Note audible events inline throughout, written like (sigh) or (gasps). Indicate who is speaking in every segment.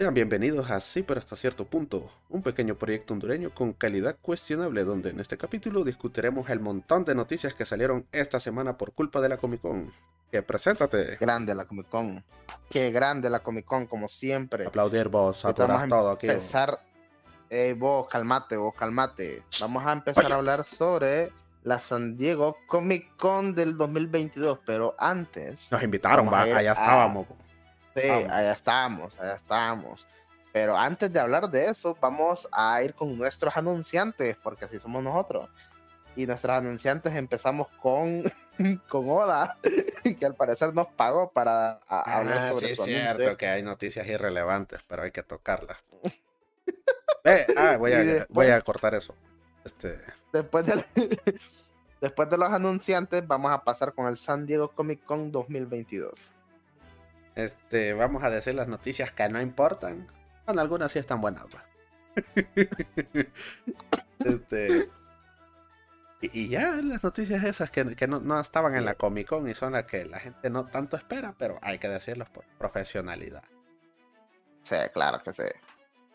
Speaker 1: Sean bienvenidos a Sí, pero hasta cierto punto, un pequeño proyecto hondureño con calidad cuestionable donde en este capítulo discutiremos el montón de noticias que salieron esta semana por culpa de la Comic Con. Que preséntate.
Speaker 2: Grande la Comic Con. Qué grande la Comic Con, como siempre.
Speaker 1: Aplaudir vos, atorar todo aquí.
Speaker 2: Empezar, eh, vos, calmate, vos, calmate. Vamos a empezar a hablar sobre la San Diego Comic Con del 2022, pero antes...
Speaker 1: Nos invitaron, va, allá estábamos.
Speaker 2: Sí, allá estamos, allá estamos. Pero antes de hablar de eso, vamos a ir con nuestros anunciantes, porque así somos nosotros. Y nuestros anunciantes empezamos con, (laughs) con Oda, (laughs) que al parecer nos pagó para hablar ah, sobre
Speaker 1: sí, es cierto que hay noticias irrelevantes, pero hay que tocarlas. ah, voy (laughs) a, voy a cortar eso. Este...
Speaker 2: Después, de, después de los anunciantes, vamos a pasar con el San Diego Comic Con 2022.
Speaker 1: Este, vamos a decir las noticias que no importan. Bueno, algunas sí están buenas. (laughs) este. Y, ya las noticias esas que, no, estaban en la Comic Con y son las que la gente no tanto espera, pero hay que decirlos por profesionalidad.
Speaker 2: Sí, claro que sí.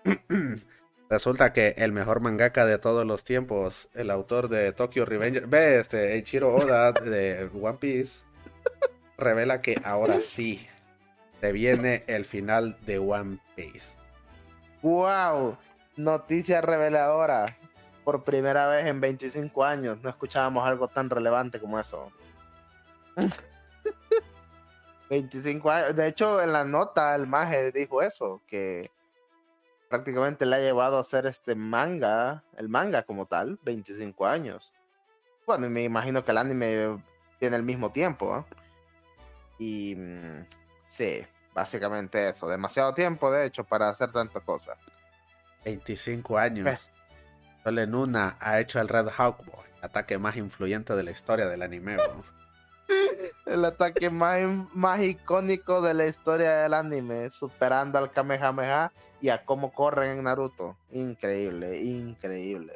Speaker 2: (clears throat)
Speaker 1: Resulta que el mejor mangaka de todos los tiempos, el autor de Tokyo Revenger, ve este, Eiichiro Oda de One Piece, revela que ahora sí se viene el final de One Piece.
Speaker 2: ¡Wow! Noticia reveladora. Por primera vez en 25 años no escuchábamos algo tan relevante como eso. (laughs) 25 años. De hecho, en la nota el maje dijo eso, que prácticamente le ha llevado a hacer este manga, el manga como tal, 25 años. Bueno, me imagino que el anime tiene el mismo tiempo. ¿eh? Y mm, sí, básicamente eso. Demasiado tiempo, de hecho, para hacer tantas cosas.
Speaker 1: 25 años. Eh. Solo en una ha hecho el Red Hawk Boy, el ataque más influyente de la historia del anime. (laughs)
Speaker 2: el ataque más, más icónico de la historia del anime, superando al Kamehameha y a cómo corren en Naruto. Increíble, increíble.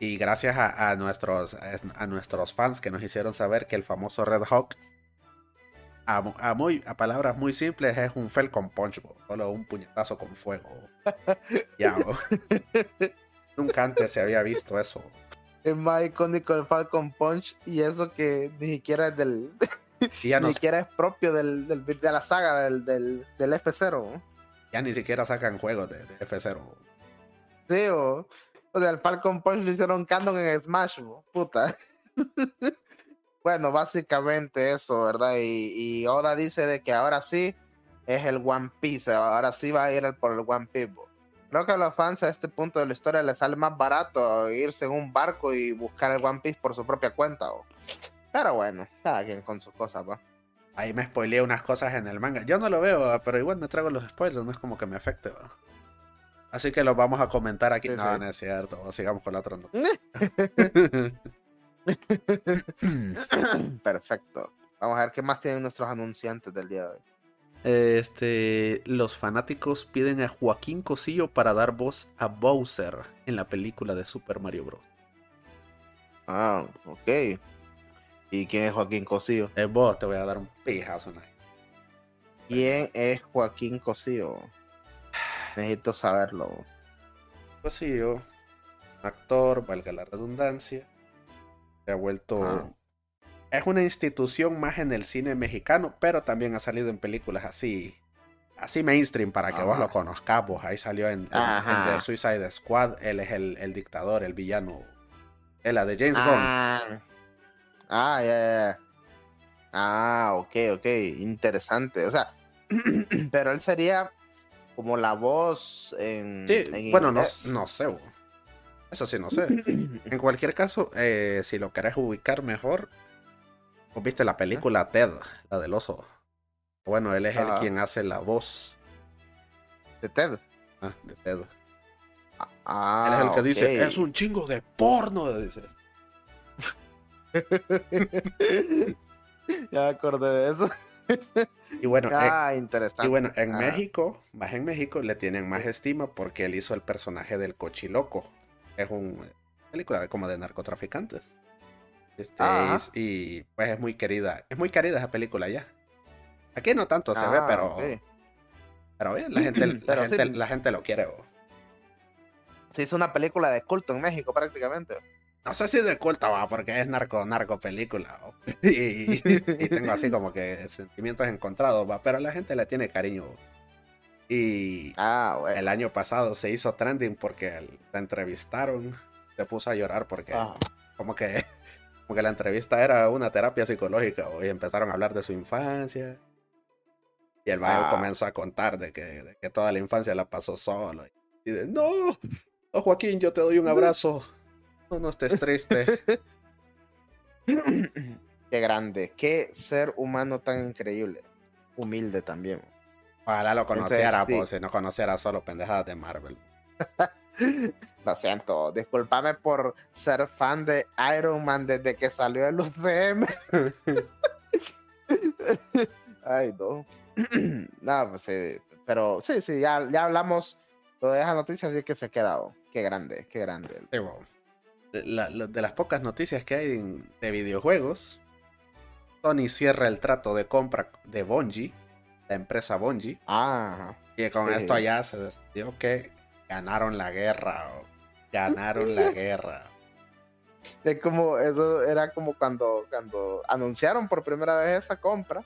Speaker 1: Y gracias a, nuestros, a nuestros fans que nos hicieron saber que el famoso Red Hawk a, muy, a palabras muy simples, es un Falcon Punch, solo un puñetazo con fuego. (laughs) ya, (laughs) Nunca antes se había visto eso.
Speaker 2: Es más icónico el Falcon Punch y eso que ni siquiera es del. (laughs) ni siquiera es propio del, de la saga del, del, F0.
Speaker 1: Ya ni siquiera sacan juegos de, F0.
Speaker 2: Sí, o, o sea, el Falcon Punch lo hicieron canon en Smash, puta. Bueno, básicamente eso, ¿verdad? Y, Oda dice de que ahora sí es el One Piece, ahora sí va a ir por el One Piece. Creo que a los fans a este punto de la historia les sale más barato irse en un barco y buscar el One Piece por su propia cuenta. Pero bueno, cada quien con sus cosas, va.
Speaker 1: Ahí me spoileé unas cosas en el manga. Yo no lo veo, pero igual me traigo los spoilers, no es como que me afecte. ¿va? Así que los vamos a comentar aquí. no, no es cierto. Sigamos con la otra (laughs) (laughs) (coughs)
Speaker 2: Perfecto. Vamos a ver qué más tienen nuestros anunciantes del día de hoy.
Speaker 1: Este, los fanáticos piden a Joaquín Cosillo para dar voz a Bowser en la película de Super Mario Bros.
Speaker 2: Ah, ok. ¿Y quién es Joaquín Cosillo?
Speaker 1: Es vos, te voy a dar un pijazo.
Speaker 2: ¿Quién es Joaquín Cosillo? Necesito saberlo.
Speaker 1: Cosillo, actor, valga la redundancia, se ha vuelto... Ah. Es una institución más en el cine mexicano, pero también ha salido en películas así, así mainstream para que vos lo conozcas. ahí salió en, The Suicide Squad. Él es el, dictador, el villano. Es la de James Bond.
Speaker 2: Ah, ah ya, ya. Ah, ok, ok. Interesante. O sea, (clears throat) pero él sería como la voz en.
Speaker 1: Sí, bueno, no, no sé. Eso sí, no sé. (clears throat) En cualquier caso, eh, si lo querés ubicar mejor, viste la película Ted, la del oso. Bueno, él es el quien hace la voz.
Speaker 2: ¿De Ted?
Speaker 1: Ah, de Ted. Ah, él es el que dice, es un chingo de porno, dice. (laughs)
Speaker 2: ya acordé de eso.
Speaker 1: Y bueno,
Speaker 2: ah, interesante.
Speaker 1: Y bueno, en México, más en México, le tienen más estima porque él hizo el personaje del cochiloco es una película de, como de narcotraficantes. Este, y, pues es muy querida. Es muy querida esa película ya. Aquí no tanto se ve, ah, pero. Pero la gente, (clears throat) la, gente, la gente lo quiere.
Speaker 2: Se hizo una película de culto en México prácticamente.
Speaker 1: No sé si de culto, va, porque es narco, narco película. (laughs) Y, tengo así como que sentimientos encontrados, va, pero la gente le tiene cariño. Y
Speaker 2: ah,
Speaker 1: el año pasado se hizo trending porque la entrevistaron, se puso a llorar porque como que (laughs) como que la entrevista era una terapia psicológica y empezaron a hablar de su infancia. Y el baile ah. comenzó a contar de que, que, toda la infancia la pasó solo. Y de, no, oh, Joaquín, yo te doy un abrazo. No, no estés triste. (laughs)
Speaker 2: Qué grande, qué ser humano tan increíble. Humilde también.
Speaker 1: Ojalá lo conociera, pues, si no conociera solo pendejadas de Marvel. (laughs)
Speaker 2: Lo siento, discúlpame por ser fan de Iron Man desde que salió el UCM. (laughs) Ay, no. (clears throat) no, pues sí, pero sí, sí, ya, ya hablamos de esa noticia, así que se ha quedado. Qué grande, qué grande.
Speaker 1: de las pocas noticias que hay de videojuegos, Sony cierra el trato de compra de Bungie, la empresa Bungie.
Speaker 2: Ah.
Speaker 1: Y con esto ya se decidió que ganaron la guerra. Ganaron la (laughs) guerra.
Speaker 2: Es como, eso era como cuando, cuando anunciaron por primera vez esa compra.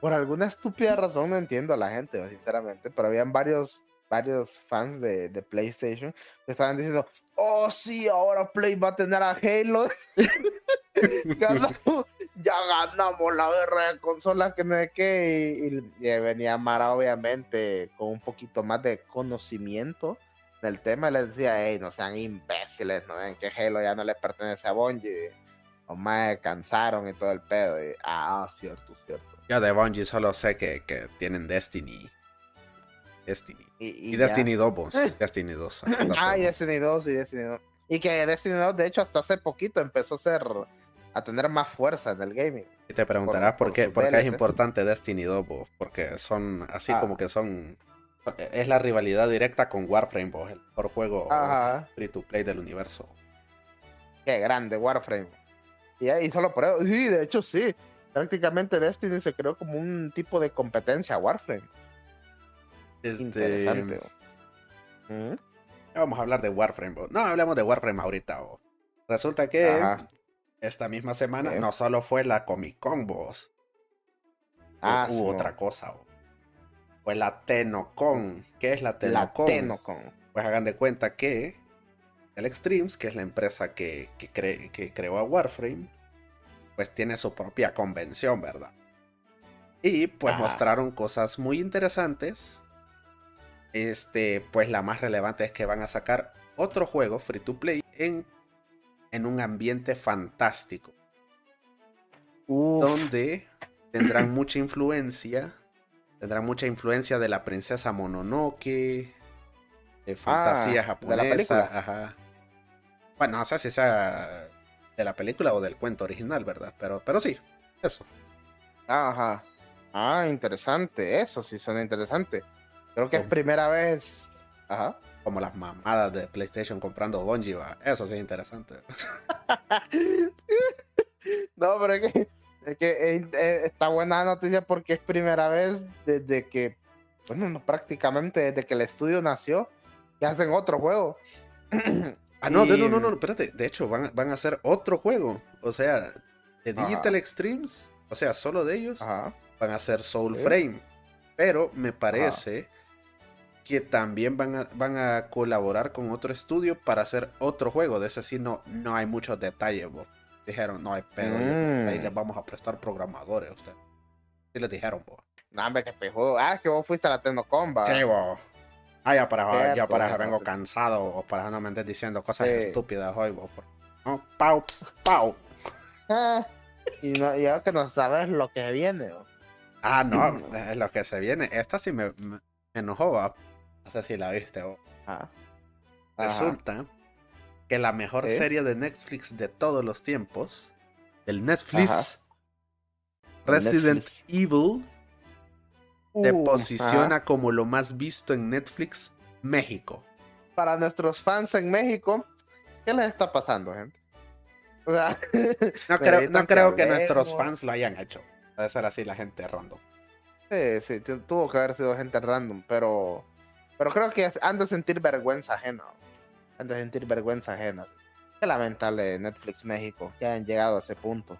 Speaker 2: Por alguna estúpida razón no entiendo a la gente, sinceramente, pero habían varios, varios fans de, de PlayStation que estaban diciendo, oh sí, ahora Play va a tener a Halo. (laughs) ya ganamos la guerra de consolas que no sé qué. Y, venía Mara, obviamente, con un poquito más de conocimiento del tema. Y les decía, hey, no sean imbéciles, no ven que Halo ya no les pertenece a Bungie. O más cansaron y todo el pedo. Y, ah, cierto, cierto.
Speaker 1: Yo de Bungie solo sé que, que tienen Destiny. Destiny. Y, Destiny 2, (laughs) Destiny 2. (laughs)
Speaker 2: ah, y Destiny 2 y Destiny 2. Y que Destiny 2, de hecho, hasta hace poquito empezó a ser a tener más fuerza en el gaming.
Speaker 1: Y te preguntarás por, qué, por qué es importante Destiny 2, porque son así ah. como que son. Es la rivalidad directa con Warframe, el mejor juego free to play del universo.
Speaker 2: Qué grande, Warframe. Y, ahí solo por eso, sí, de hecho sí. Prácticamente Destiny se creó como un tipo de competencia a Warframe.
Speaker 1: Este... Interesante. Vamos a hablar de Warframe. No hablemos de Warframe ahorita. Resulta que esta misma semana no solo fue la Comic Con, vos. Ah, hubo otra cosa. Fue la Tenocon. ¿Qué es la Tenocon? La Tenocon. Pues hagan de cuenta que el Extremes, que es la empresa que, que creó a Warframe, pues tiene su propia convención, ¿verdad? Y pues mostraron cosas muy interesantes. Este, pues la más relevante es que van a sacar otro juego free to play en en un ambiente fantástico. Donde tendrán mucha influencia. Tendrán mucha influencia de la princesa Mononoke. De fantasía ah, japonesa. De la película. Ajá. Bueno, no sé si sea de la película o del cuento original, ¿verdad? Pero, pero sí, eso.
Speaker 2: Ajá. Ah, interesante. Eso sí suena interesante. Creo que es primera vez. Ajá
Speaker 1: como las mamadas de PlayStation comprando Bungie, eso sí es interesante. (laughs)
Speaker 2: no, pero es que, es que está buena la noticia porque es primera vez desde que, bueno, prácticamente desde que el estudio nació, que hacen otro juego. (clears throat)
Speaker 1: ah, no, no, no, no, espérate, de hecho van, van a hacer otro juego, o sea, de Digital Extremes, o sea, solo de ellos, van a hacer Soul Frame, pero me parece que también van a, van a colaborar con otro estudio para hacer otro juego. De ese sí no, no hay muchos detalles, Dijeron, no hay pedo, ahí les mm. vamos a prestar programadores a ustedes. Sí les dijeron, vos.
Speaker 2: No, hombre, que pejudo. Ah, que vos fuiste a la Tecnocomba.
Speaker 1: Sí, vos. Ah, ya para, ya para vengo cansado o para no me estés diciendo cosas estúpidas hoy, vos. No, pau, pau. (laughs)
Speaker 2: Y, no, y ahora que no sabes lo que viene,
Speaker 1: Ah, no, es lo que se viene. Esta sí me, me enojó, no si la viste. Ah. Resulta que la mejor serie de Netflix de todos los tiempos, el Netflix, Resident Evil, uh, posiciona como lo más visto en Netflix México.
Speaker 2: Para nuestros fans en México, ¿qué les está pasando, gente? (laughs)
Speaker 1: no (laughs) creo, no creo que, nuestros fans lo hayan hecho. Debe ser así la gente random.
Speaker 2: Sí, sí, tuvo que haber sido gente random, pero, pero creo que han de sentir vergüenza ajena. Han de sentir vergüenza ajena. Qué lamentable Netflix México que hayan llegado a ese punto.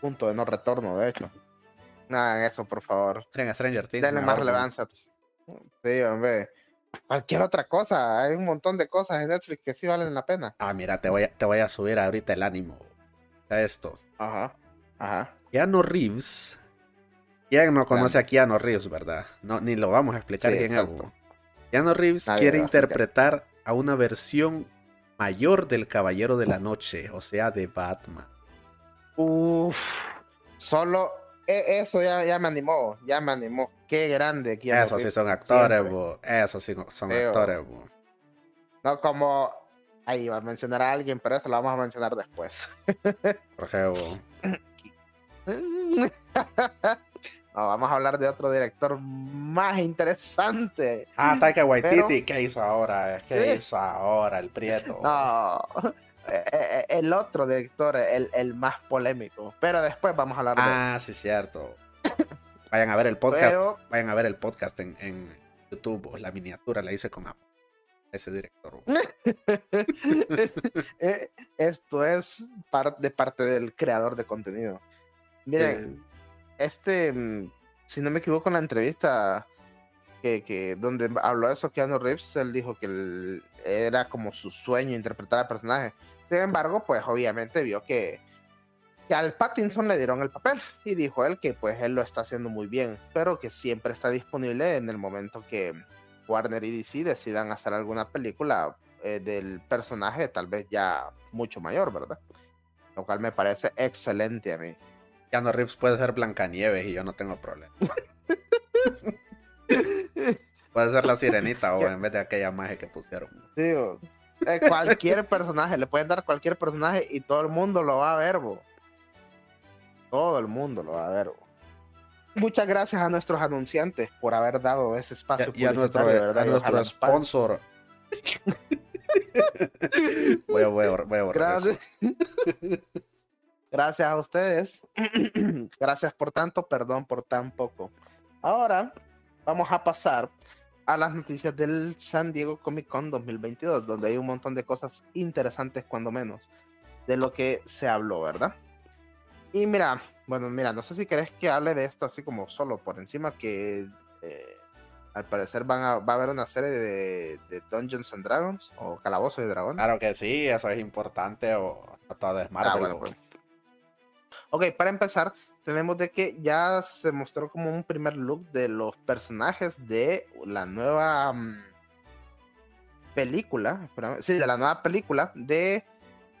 Speaker 2: Punto de no retorno, de hecho. No hagan eso, por favor.
Speaker 1: Stranger Things.
Speaker 2: Denle más relevancia. Sí, hombre. Cualquier otra cosa. Hay un montón de cosas en Netflix que sí valen la pena.
Speaker 1: Ah, mira, te voy a, te voy a subir ahorita el ánimo. A esto.
Speaker 2: Ajá. Ajá.
Speaker 1: Keanu Reeves ¿Quién no conoce a Keanu Reeves, verdad? No, ni lo vamos a explicar quién es. Keanu Reeves quiere interpretar a una versión mayor del Caballero de la Noche, o sea, de Batman.
Speaker 2: Uf, solo e, eso ya, ya me animó, ya me animó. Qué grande
Speaker 1: Keanu Eso sí son actores, bo. Eso sí son actores, bo.
Speaker 2: No como ahí va a mencionar a alguien, pero eso lo vamos a mencionar después. (laughs)
Speaker 1: Por ejemplo. (laughs)
Speaker 2: No, vamos a hablar de otro director más interesante.
Speaker 1: Ah, Taika Waititi, ¿qué hizo ahora? ¿Qué hizo ahora el Prieto?
Speaker 2: No, (laughs) eh, eh, el otro director, el, el, más polémico. Pero después vamos a hablar de
Speaker 1: Ah, sí, cierto. (coughs) Vayan a ver el podcast. Vayan a ver el podcast en, en YouTube. La miniatura la hice con ese director. (laughs)
Speaker 2: Eh, esto es de parte del creador de contenido. Miren, este, mm, si no me equivoco en la entrevista que, donde habló de eso Keanu Reeves, él dijo que era como su sueño interpretar al personaje. Sin embargo, pues obviamente vio que, que al Pattinson le dieron el papel y dijo él que pues él lo está haciendo muy bien, pero que siempre está disponible en el momento que Warner y DC decidan hacer alguna película eh, del personaje, tal vez ya mucho mayor, ¿verdad? Lo cual me parece excelente a mí.
Speaker 1: Keanu Reeves puede ser Blancanieves y yo no tengo problema. (laughs) puede ser la sirenita (laughs) o en vez de aquella magia que pusieron.
Speaker 2: Digo, eh, cualquier personaje, le pueden dar cualquier personaje y todo el mundo lo va a ver, bo. Todo el mundo lo va a ver, bo. Muchas gracias a nuestros anunciantes por haber dado ese espacio.
Speaker 1: Y, a nuestro, ¿verdad? A nuestro sponsor. (laughs) voy a, voy a, voy a borrar
Speaker 2: Gracias. Gracias a ustedes. (clears throat) Gracias por tanto, perdón por tan poco. Ahora vamos a pasar a las noticias del San Diego Comic Con 2022, donde hay un montón de cosas interesantes, cuando menos, de lo que se habló, ¿verdad? Y mira, bueno, mira, no sé si querés que hable de esto así como solo por encima, que eh, al parecer van a, va a haber una serie de, Dungeons and Dragons o Calabozos y Dragones.
Speaker 1: Claro que sí, eso es importante o todo es Marvel. Ah, bueno, pues.
Speaker 2: Ok, para empezar, tenemos de que ya se mostró como un primer look de los personajes de la nueva mm, película, sí, de la nueva película de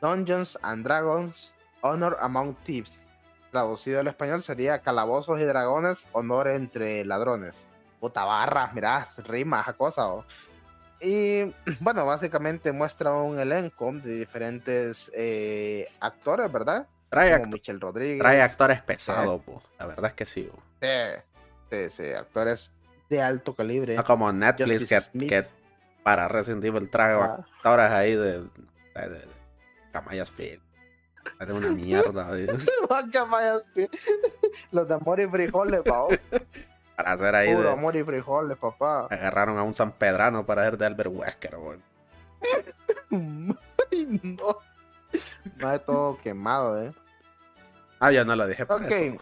Speaker 2: Dungeons and Dragons Honor Among Thieves. Traducido al español sería Calabozos y Dragones, Honor entre Ladrones. Puta barras, mirá, rimas, a cosas. Y (clears throat) bueno, básicamente muestra un elenco de diferentes eh, actores, ¿verdad?
Speaker 1: Trae, Rodríguez. Trae actores pesados, la verdad es que sí.
Speaker 2: Sí, sí, actores de alto calibre.
Speaker 1: No como Netflix que, para Resident Evil trae ah. actores ahí de, de, de, Camayas Film. De una mierda. (laughs)
Speaker 2: Camayas (laughs) Los de amor y frijoles, pao.
Speaker 1: Para hacer ahí.
Speaker 2: Puro amor y frijoles, papá.
Speaker 1: Agarraron a un San Pedrano para hacer de Albert Wesker,
Speaker 2: weón. (laughs) no. Más de todo quemado, ¿eh?
Speaker 1: Ah, ya no lo dije por ok.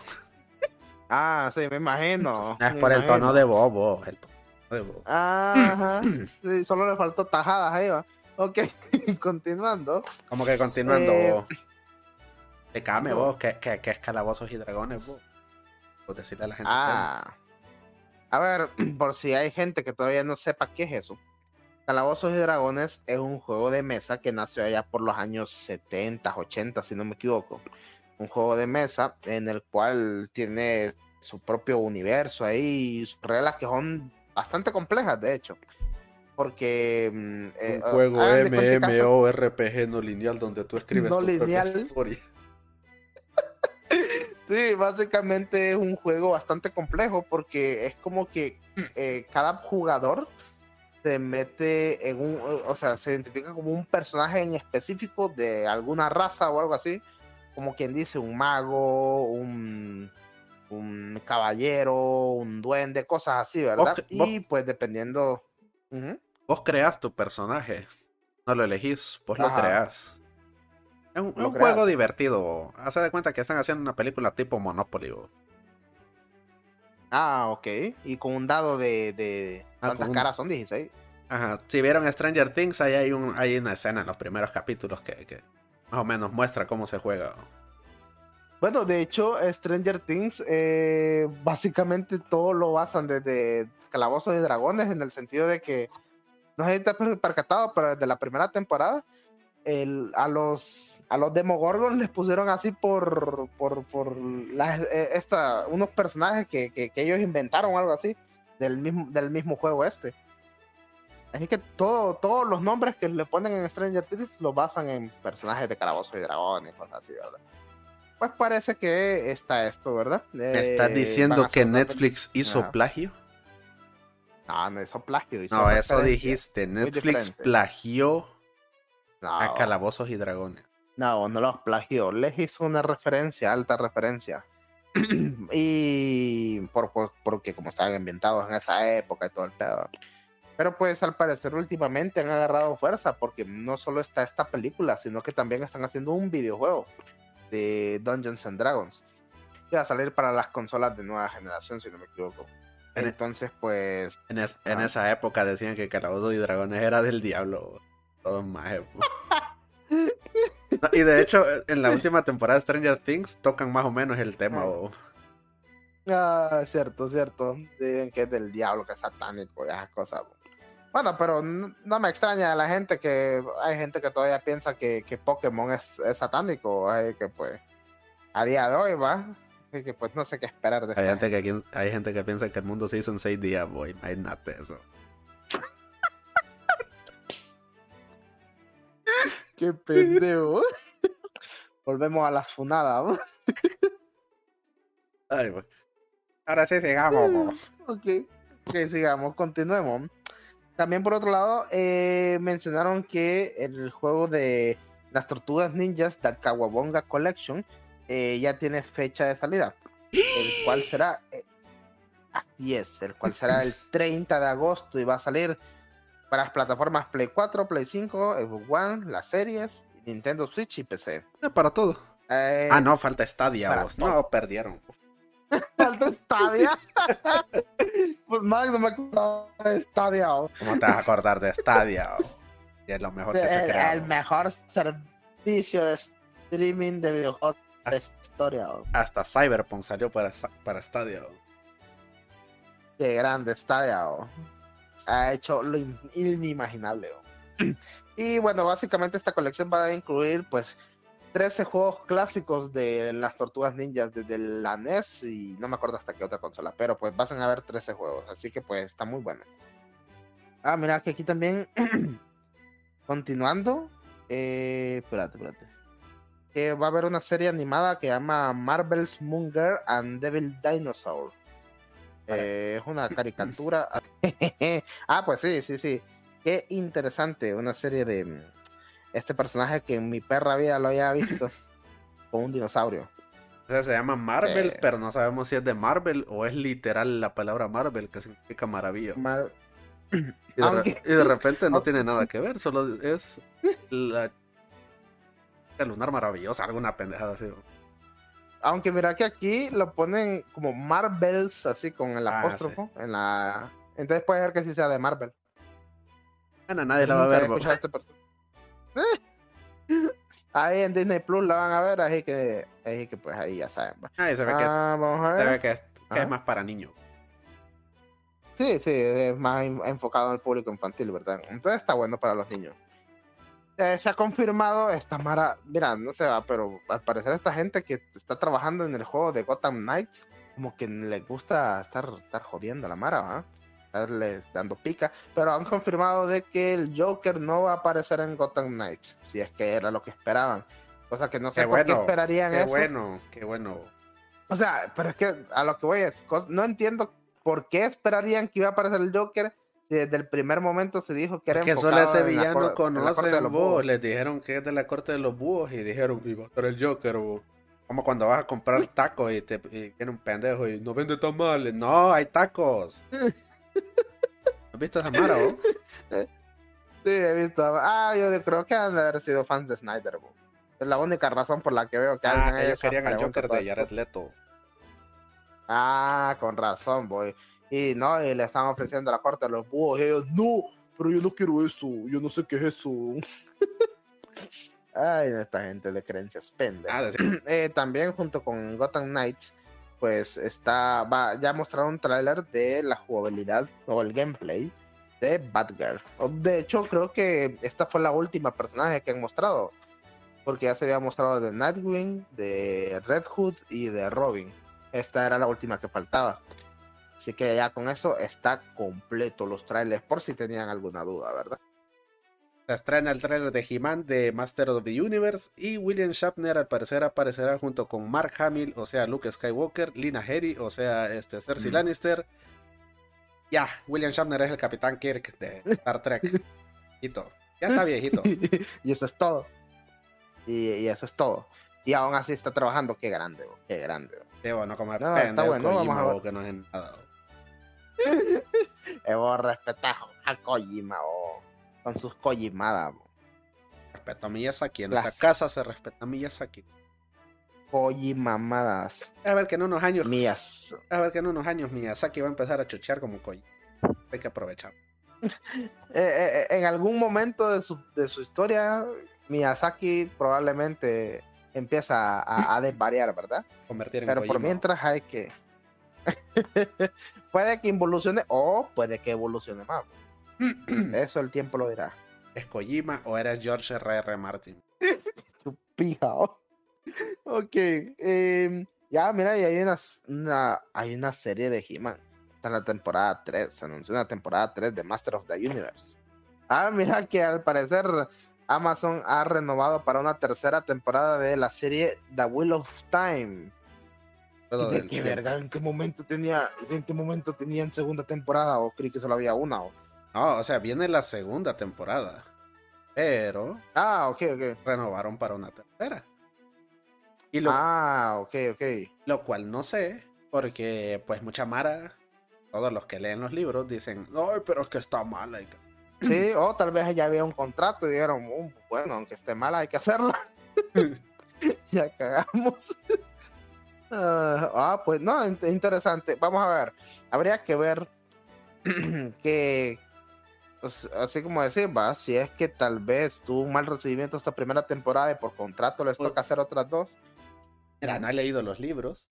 Speaker 2: Ah, sí, me imagino.
Speaker 1: Es por el tono de bobo. El tono
Speaker 2: de bobo. Ajá. (clears throat) sí, solo le faltó tajadas ahí, va. Ok, (laughs) continuando.
Speaker 1: ¿Cómo que continuando? Eh... Explícame vos, ¿qué, qué, qué es calabozos y dragones vos? Por decirle a la gente.
Speaker 2: Ah. A ver, (clears throat) por si hay gente que todavía no sepa qué es eso. Calabozos y Dragones es un juego de mesa que nació allá por los años 70, 80, si no me equivoco. Un juego de mesa en el cual tiene su propio universo ahí, sus reglas que son bastante complejas, de hecho. Porque.
Speaker 1: Mm, eh, un juego MMORPG no lineal donde tú escribes no tu lineal. historia. (laughs)
Speaker 2: sí, básicamente es un juego bastante complejo porque es como que eh, cada jugador se mete en un, o sea, se identifica como un personaje en específico de alguna raza o algo así, como quien dice un mago, un, un caballero, un duende, cosas así, ¿verdad? y pues dependiendo...
Speaker 1: Vos creas tu personaje, no lo elegís, vos lo creas. Es un, juego divertido. Hace de cuenta que están haciendo una película tipo Monopoly.
Speaker 2: Ah, ok. Y con un dado de. de... Ah, ¿Cuántas caras son? 16.
Speaker 1: Ajá. Si vieron Stranger Things, ahí hay, un, hay una escena en los primeros capítulos que, que más o menos muestra cómo se juega.
Speaker 2: Bueno, de hecho, Stranger Things eh, básicamente todo lo basan desde Calabozos y Dragones en el sentido de que, no sé si te has percatado, pero desde la primera temporada, el, a los a los Demogorgons les pusieron así por por, por eh, esta, unos personajes que, que, ellos inventaron o algo así del mismo, del mismo juego este. Así que todo, todos los nombres que le ponen en Stranger Things los basan en personajes de Calabozos y Dragones y cosas así, ¿verdad? Pues parece que está esto, ¿verdad?
Speaker 1: ¿Estás eh, diciendo que Netflix hizo plagio?
Speaker 2: No, no hizo plagio.
Speaker 1: no, eso dijiste. Netflix plagió a Calabozos y Dragones.
Speaker 2: No, no los plagió. Les hizo una referencia, alta referencia. (clears throat) y por, porque como estaban ambientados en esa época y todo el pedo. Pero pues al parecer últimamente han agarrado fuerza porque no solo está esta película, sino que también están haciendo un videojuego de Dungeons and Dragons. Que va a salir para las consolas de nueva generación, si no me equivoco. Entonces, pues...
Speaker 1: En, esa época decían que Calabozos y Dragones era del diablo. Todo más. (laughs) y de hecho, en la última temporada de Stranger Things tocan más o menos el tema.
Speaker 2: Ah, cierto, cierto. Dicen que es del diablo, que es satánico y esas cosas. Bueno, pero no, me extraña a la gente que hay gente que todavía piensa que, que Pokémon es, satánico, hay que pues a día de hoy va, y que pues no sé qué esperar de
Speaker 1: hay gente que hay gente que piensa que el mundo se hizo en seis días, boy, imagínate eso.
Speaker 2: Qué pendejo. (laughs) Volvemos a las funadas.
Speaker 1: Ay, Ahora sí, sigamos. (laughs)
Speaker 2: ok, ok, sigamos, continuemos. También por otro lado, eh, mencionaron que el juego de las tortugas ninjas, The Kawabonga Collection, eh, ya tiene fecha de salida. El cual (gasps) será. Eh, así es, el cual será el (laughs) 30 de agosto y va a salir para las plataformas Play 4, Play 5, Xbox One, las series, Nintendo Switch y PC.
Speaker 1: para todo. ah, no, falta Stadia. No, perdieron.
Speaker 2: Falta Stadia. (laughs) pues Max no me acuerdo de Stadia.
Speaker 1: ¿Cómo te vas a acordar de Stadia? Y es lo mejor que se
Speaker 2: crea. El mejor servicio de streaming de videojuegos de historia.
Speaker 1: Hasta Cyberpunk salió para, para Stadia.
Speaker 2: Qué grande Stadia. Ha hecho lo inimaginable. Y bueno, básicamente esta colección va a incluir pues 13 juegos clásicos de las Tortugas Ninjas desde la NES y no me acuerdo hasta qué otra consola, pero pues van a haber 13 juegos, así que pues está muy bueno. Ah, mira que aquí también, (clears throat) continuando, eh, espérate, espérate, va a haber una serie animada que llama Marvel's Monger and Devil Dinosaur. Eh, es una caricatura. (laughs) ah, pues sí, sí, sí. Qué interesante, una serie de este personaje que en mi perra vida lo había visto (laughs) con un dinosaurio.
Speaker 1: O sea, se llama Marvel, pero no sabemos si es de Marvel o es literal la palabra Marvel, que significa maravilla. (clears throat) y, de repente no tiene nada (laughs) que ver, solo es la lunar maravillosa, alguna pendejada así.
Speaker 2: Aunque mira que aquí lo ponen como Marvels, así con el ah, apóstrofo en la. Entonces puede ser que sí sea de Marvel.
Speaker 1: Bueno, nadie la va a ver. Este (laughs)
Speaker 2: ahí en Disney Plus la van a ver, así que, así que pues ahí ya saben.
Speaker 1: Pues. Ahí se ve que, ah, vamos a ver. Se ve que, es, más para niños.
Speaker 2: Sí, sí, es más enfocado en el público infantil, ¿verdad? Entonces está bueno para los niños. Eh, se ha confirmado esta Mara, mira, no se va, pero al parecer esta gente que está trabajando en el juego de Gotham Knights, como que le gusta estar, estar jodiendo a la Mara, ¿va? Estarle dando pica, pero han confirmado de que el Joker no va a aparecer en Gotham Knights, si es que era lo que esperaban. Cosa que no sé por qué esperarían
Speaker 1: qué
Speaker 2: eso.
Speaker 1: Qué bueno, qué bueno.
Speaker 2: O sea, pero es que a lo que voy es, no entiendo por qué esperarían que iba a aparecer el Joker desde el primer momento se dijo que era
Speaker 1: que solo ese villano conoce de los búhos. Les dijeron que es de la corte de los búhos y dijeron que iba a estar el Joker. Como cuando vas a comprar (laughs) tacos y, te, y viene un pendejo y no vende tamales. No, hay tacos. (laughs) ¿Has visto esa mara, vos? (laughs)
Speaker 2: Sí, he visto. Ah, yo creo que han de haber sido fans de Snyder, bo. Es la única razón por la que veo que
Speaker 1: Ah, ellos querían al Joker de Jared Leto.
Speaker 2: Ah, con razón, boy. Y no, y le están ofreciendo la corte a los búhos. Y ellos, no, pero yo no quiero eso. Yo no sé qué es eso. (laughs) Ay, esta gente de creencias pende.
Speaker 1: Ah, (clears throat)
Speaker 2: Eh, también junto con Gotham Knights, pues está, va, ya mostraron un tráiler de la jugabilidad o el gameplay de Batgirl. De hecho, creo que esta fue la última personaje que han mostrado. Porque ya se había mostrado de Nightwing, de Red Hood y de Robin. Esta era la última que faltaba. Así que ya con eso está completo los trailers, por si tenían alguna duda, ¿verdad?
Speaker 1: Se estrena el trailer de He-Man de Master of the Universe y William Shatner al parecer aparecerá junto con Mark Hamill, o sea, Luke Skywalker, Lina Headey, o sea, este, Cersei
Speaker 2: Mm.
Speaker 1: Lannister. Ya, William Shatner es el Capitán Kirk de Star Trek. (laughs) Viejito. Ya está viejito. (laughs)
Speaker 2: y eso es todo. Y, y eso es todo. Y aún así está trabajando. Qué grande, qué grande.
Speaker 1: Sí, bueno, como
Speaker 2: No, está bueno,
Speaker 1: Kojima,
Speaker 2: vamos a ver.
Speaker 1: que no es nada. (laughs) bo.
Speaker 2: Eh, vos respetás a Kojima o con sus Kojimadas. bo.
Speaker 1: Respeto a Miyazaki. En
Speaker 2: Las-
Speaker 1: esta casa se respeta a Miyazaki.
Speaker 2: Kojimamadas
Speaker 1: A ver que en unos años,
Speaker 2: mías.
Speaker 1: a ver que en unos años Miyazaki va a empezar a chuchear como Kojima. Hay que aprovechar. (laughs)
Speaker 2: Eh, eh, en algún momento de su, de su historia, Miyazaki probablemente empieza a, a desvariar, ¿verdad?
Speaker 1: Convertir en
Speaker 2: Pero por mientras hay que. (laughs) puede que involucione o puede que evolucione más. (clears throat) Eso el tiempo lo dirá.
Speaker 1: ¿Es Kojima o eres George R.R. Martin? (laughs)
Speaker 2: Su pija. oh. ok. em, ya, mira, y hay una, una, hay una serie de He-Man. Está en la temporada 3. Se anunció una temporada 3 de Master of the Universe. Ah, mira que al parecer Amazon ha renovado para una tercera temporada de la serie The Wheel of Time.
Speaker 1: Todo
Speaker 2: ¿De
Speaker 1: del
Speaker 2: qué verga? ¿En qué momento tenía, en qué momento tenían segunda temporada? ¿O creí que solo había una? o-
Speaker 1: No, o sea, viene la segunda temporada. Pero
Speaker 2: Ah, ok, ok.
Speaker 1: renovaron para una tercera. Y lo,
Speaker 2: Ah, ok, ok.
Speaker 1: lo cual no sé, porque pues mucha Mara, todos los que leen los libros dicen, no, pero es que está mala. y que-".
Speaker 2: Sí, (clears throat) o tal vez ya había un contrato y dijeron, "Uh, bueno, aunque esté mala, hay que hacerlo. (laughs) (laughs) ya cagamos. Ah, ah, pues no, in- interesante. Vamos a ver. Habría que ver (clears throat) que, pues, así como decir, va, si es que tal vez tuvo un mal recibimiento esta primera temporada y por contrato les
Speaker 1: Pues-
Speaker 2: toca hacer otras dos.
Speaker 1: Mira, no he leído los libros,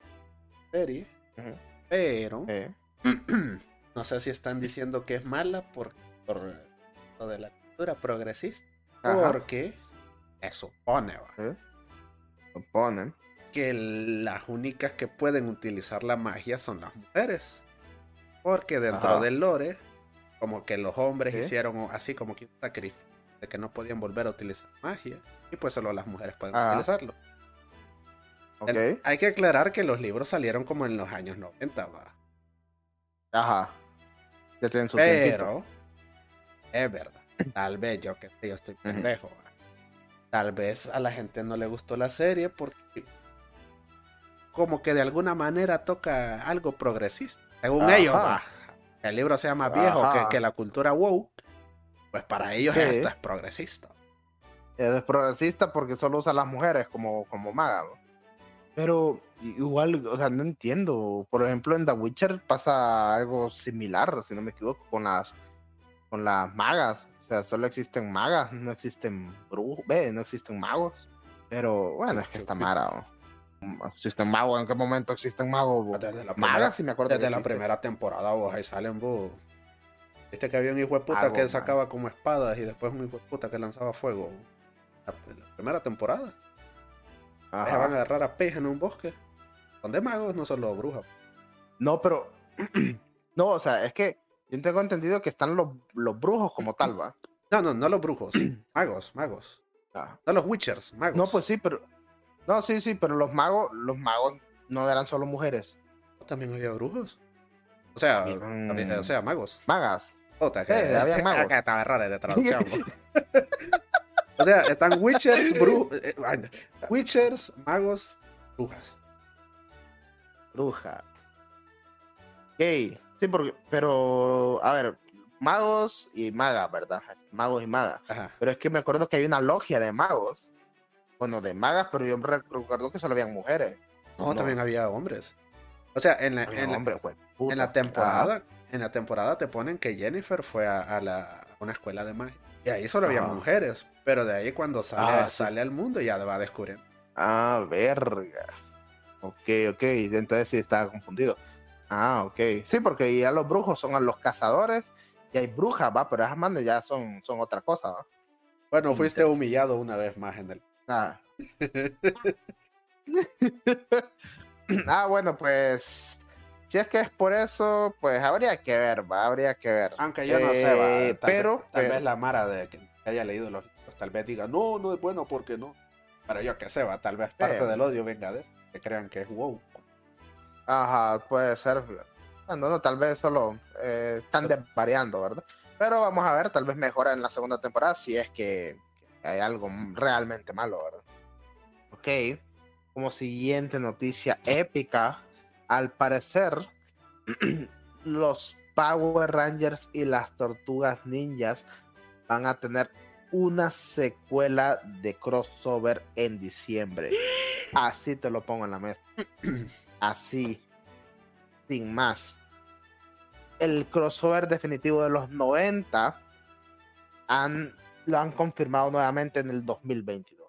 Speaker 1: serie,
Speaker 2: Ujú.
Speaker 1: pero
Speaker 2: Eh, (clears throat)
Speaker 1: no sé si están diciendo que es mala por, por lo de la cultura progresista,
Speaker 2: Ajá.
Speaker 1: porque se supone va,
Speaker 2: eh, lo ponen.
Speaker 1: Que las únicas que pueden utilizar la magia son las mujeres. Porque dentro
Speaker 2: Ajá.
Speaker 1: del lore, como que los hombres hicieron así como que un sacrificio de que no podían volver a utilizar magia. Y pues solo las mujeres pueden
Speaker 2: Ajá.
Speaker 1: utilizarlo.
Speaker 2: Ok.
Speaker 1: El- hay que aclarar que los libros salieron como en los años 90, va.
Speaker 2: Ajá. Ya tienen su tiempito.
Speaker 1: Pero es verdad. (clears throat) Tal vez yo que yo estoy pendejo. va. Tal vez a la gente no le gustó la serie porque como que de alguna manera toca algo progresista. Según
Speaker 2: Ajá.
Speaker 1: ellos. El libro sea más viejo que, la cultura woke. Pues para ellos
Speaker 2: Sí.
Speaker 1: esto es progresista.
Speaker 2: es progresista porque solo usa a las mujeres como, como magas. ¿no? Pero igual, o sea, no entiendo. Por ejemplo, en The Witcher pasa algo similar, si no me equivoco, con las con las magas. O sea, solo existen magas, no existen brujos, no existen magos. Pero bueno, es que está mara. ¿no? Existen magos, ¿en qué momento existen magos?
Speaker 1: Desde la primera,
Speaker 2: Magas, si me acuerdo.
Speaker 1: desde la primera temporada, vos ahí salen vos. Viste que había un hijo de puta
Speaker 2: Algo,
Speaker 1: que
Speaker 2: man.
Speaker 1: sacaba como espadas y después un hijo de puta que lanzaba fuego. La, la primera temporada.
Speaker 2: Ajá.
Speaker 1: Dejaban agarrar a peja en un bosque. Son de magos, no solo brujas.
Speaker 2: No, pero. (clears throat) no, o sea, es que yo tengo entendido que están los, los brujos como tal, ¿va?
Speaker 1: No, no, no los brujos. (clears throat) magos, magos.
Speaker 2: Ah.
Speaker 1: No los witchers, magos.
Speaker 2: No, pues sí, pero. No, sí, sí, pero los magos, los magos no eran solo mujeres.
Speaker 1: También había brujos. O sea,
Speaker 2: Mm.
Speaker 1: había- o sea, magos.
Speaker 2: Magas.
Speaker 1: Que,
Speaker 2: Eh, (laughs) había magos.
Speaker 1: Acá estaba rara de traducción. o sea, están witchers, bru... eh, witchers, magos Brujas.
Speaker 2: Bruja. Ok, sí, porque, pero, a ver, magos y magas, ¿verdad? Magos y magas.
Speaker 1: Ajá.
Speaker 2: Pero es que me acuerdo que hay una logia de magos. Bueno, de magas, pero yo recuerdo que solo habían mujeres.
Speaker 1: No, también había hombres. O sea, en la, en la-
Speaker 2: hombres,
Speaker 1: en la temporada, en la temporada te ponen que Jennifer fue a, a la, a una escuela de magia. Y ahí solo había
Speaker 2: Ajá.
Speaker 1: mujeres. Pero de ahí cuando sale,
Speaker 2: Ah, sí.
Speaker 1: sale al mundo ya va a descubrir.
Speaker 2: Ah, verga. Ok, ok. Entonces sí estaba confundido. Ah, ok. Sí, porque ya los brujos son a los cazadores y hay brujas, va, pero esas manes ya son, son otra cosa, va.
Speaker 1: Bueno, fuiste humillado una vez más en el.
Speaker 2: Ah. (laughs) ah, bueno, pues. Si es que es por eso, pues habría que ver, va, habría que ver.
Speaker 1: Aunque yo no sé, va,
Speaker 2: Eh,
Speaker 1: tal,
Speaker 2: pero-
Speaker 1: vez, tal
Speaker 2: pero-
Speaker 1: vez la Mara de que haya leído los libros, tal vez diga, no, no es bueno porque no. Pero yo que sé, va, tal vez parte
Speaker 2: Eh.
Speaker 1: del odio venga de eso, que crean que es wow.
Speaker 2: Ajá, puede ser. Bueno, no, tal vez solo eh, están desvariando, ¿verdad? Pero vamos a ver, tal vez mejora en la segunda temporada si es que hay algo realmente malo, ¿verdad? Ok, como siguiente noticia épica, al parecer (clears throat) los Power Rangers y las Tortugas Ninjas van a tener una secuela de crossover en diciembre. (gasps) Así te lo pongo en la mesa. (clears throat) Así. Sin más. El crossover definitivo de los 90 han, lo han confirmado nuevamente en el 2022.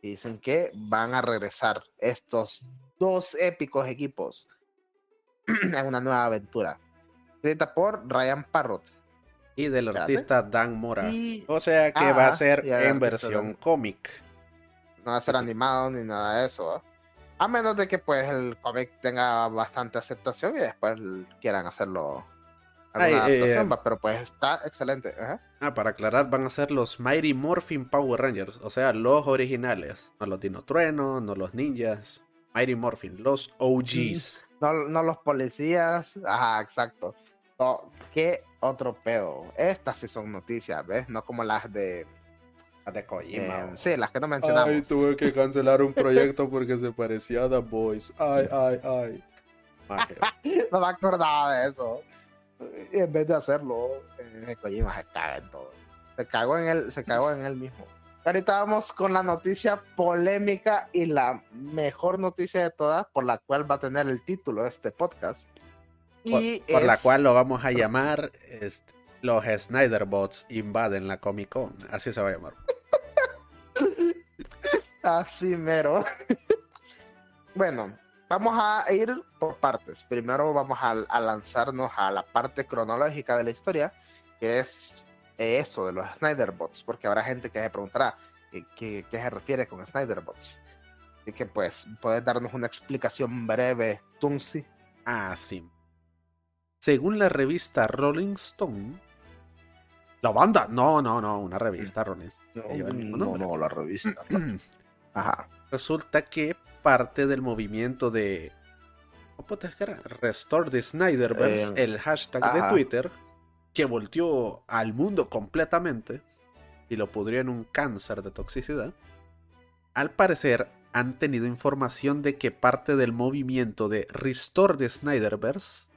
Speaker 2: Y dicen que van a regresar estos dos épicos equipos (clears throat) en una nueva aventura. Escrita por Ryan Parrott.
Speaker 1: Y del
Speaker 2: Espérate.
Speaker 1: artista Dan Mora.
Speaker 2: Y
Speaker 1: O sea que va a
Speaker 2: Ah,
Speaker 1: ser en versión cómic.
Speaker 2: no va a ser animado ni nada de eso. ¿va? A menos de que pues el cómic tenga bastante aceptación y después quieran hacerlo alguna
Speaker 1: Ay, eh,
Speaker 2: adaptación, va, pero pues está excelente. ajá.
Speaker 1: Ah, para aclarar, van a ser los Mighty Morphin Power Rangers. O sea, los originales. No los Dino Trueno, no los ninjas. Mighty Morphin, los OGs.
Speaker 2: No, no los policías, ajá, exacto. No, ¿Qué otro pedo? Estas sí son noticias, ¿ves? No como las de...
Speaker 1: Las de Kojima.
Speaker 2: eh, sí, las que no mencionamos.
Speaker 1: Ay, tuve que cancelar un proyecto (laughs) porque se parecía a The Boys. Ay, ay, ay. (laughs)
Speaker 2: No me acordaba de eso. Y en vez de hacerlo, eh, Kojima se caga en todo. Se cagó en él, se cagó en él mismo. Ahorita vamos con la noticia polémica y la mejor noticia de todas, por la cual va a tener el título de este podcast.
Speaker 1: Por,
Speaker 2: Y
Speaker 1: por la
Speaker 2: es-
Speaker 1: cual lo vamos a llamar este, Los Snyderbots invaden la Comic Con. Así se va a llamar. (laughs)
Speaker 2: Así mero. (laughs) bueno, vamos a ir por partes. Primero vamos a, a lanzarnos a la parte cronológica de la historia, que es eso de los Snyderbots, porque habrá gente que se preguntará ¿qué, qué, qué se refiere con Snyderbots. Así que pues, puedes darnos una explicación breve, Tunsi.
Speaker 1: Ah, sí. Según la revista Rolling Stone. La banda. No, no, no. Una revista Rolling Stone.
Speaker 2: No, no, no, la revista. (clears throat) Ajá.
Speaker 1: Resulta que parte del movimiento de. ¿Cómo te dijera? Restore the Snyderverse,
Speaker 2: Eh,
Speaker 1: el hashtag
Speaker 2: ajá.
Speaker 1: de Twitter, que volteó al mundo completamente y lo pudrió en un cáncer de toxicidad. Al parecer, han tenido información de que parte del movimiento de Restore the Snyderverse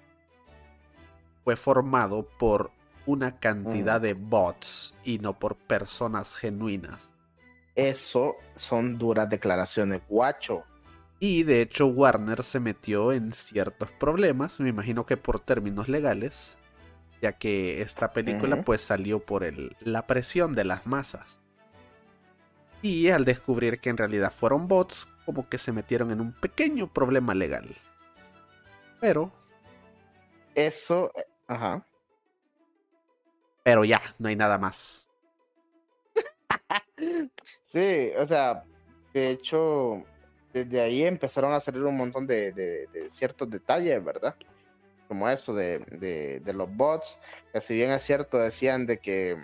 Speaker 1: fue formado por una cantidad
Speaker 2: Mm.
Speaker 1: de bots y no por personas genuinas.
Speaker 2: Eso son duras declaraciones, guacho.
Speaker 1: Y de hecho Warner se metió en ciertos problemas, me imagino que por términos legales, ya que esta película pues salió por el- la presión de las masas. Y al descubrir que en realidad fueron bots, como que se metieron en un pequeño problema legal. Pero,
Speaker 2: Eso, eh, ajá.
Speaker 1: pero ya, no hay nada más.
Speaker 2: Sí, o sea, de hecho, desde ahí empezaron a salir un montón de, de- de ciertos detalles, ¿verdad? Como eso de, de- los bots, que si bien es cierto, decían de que,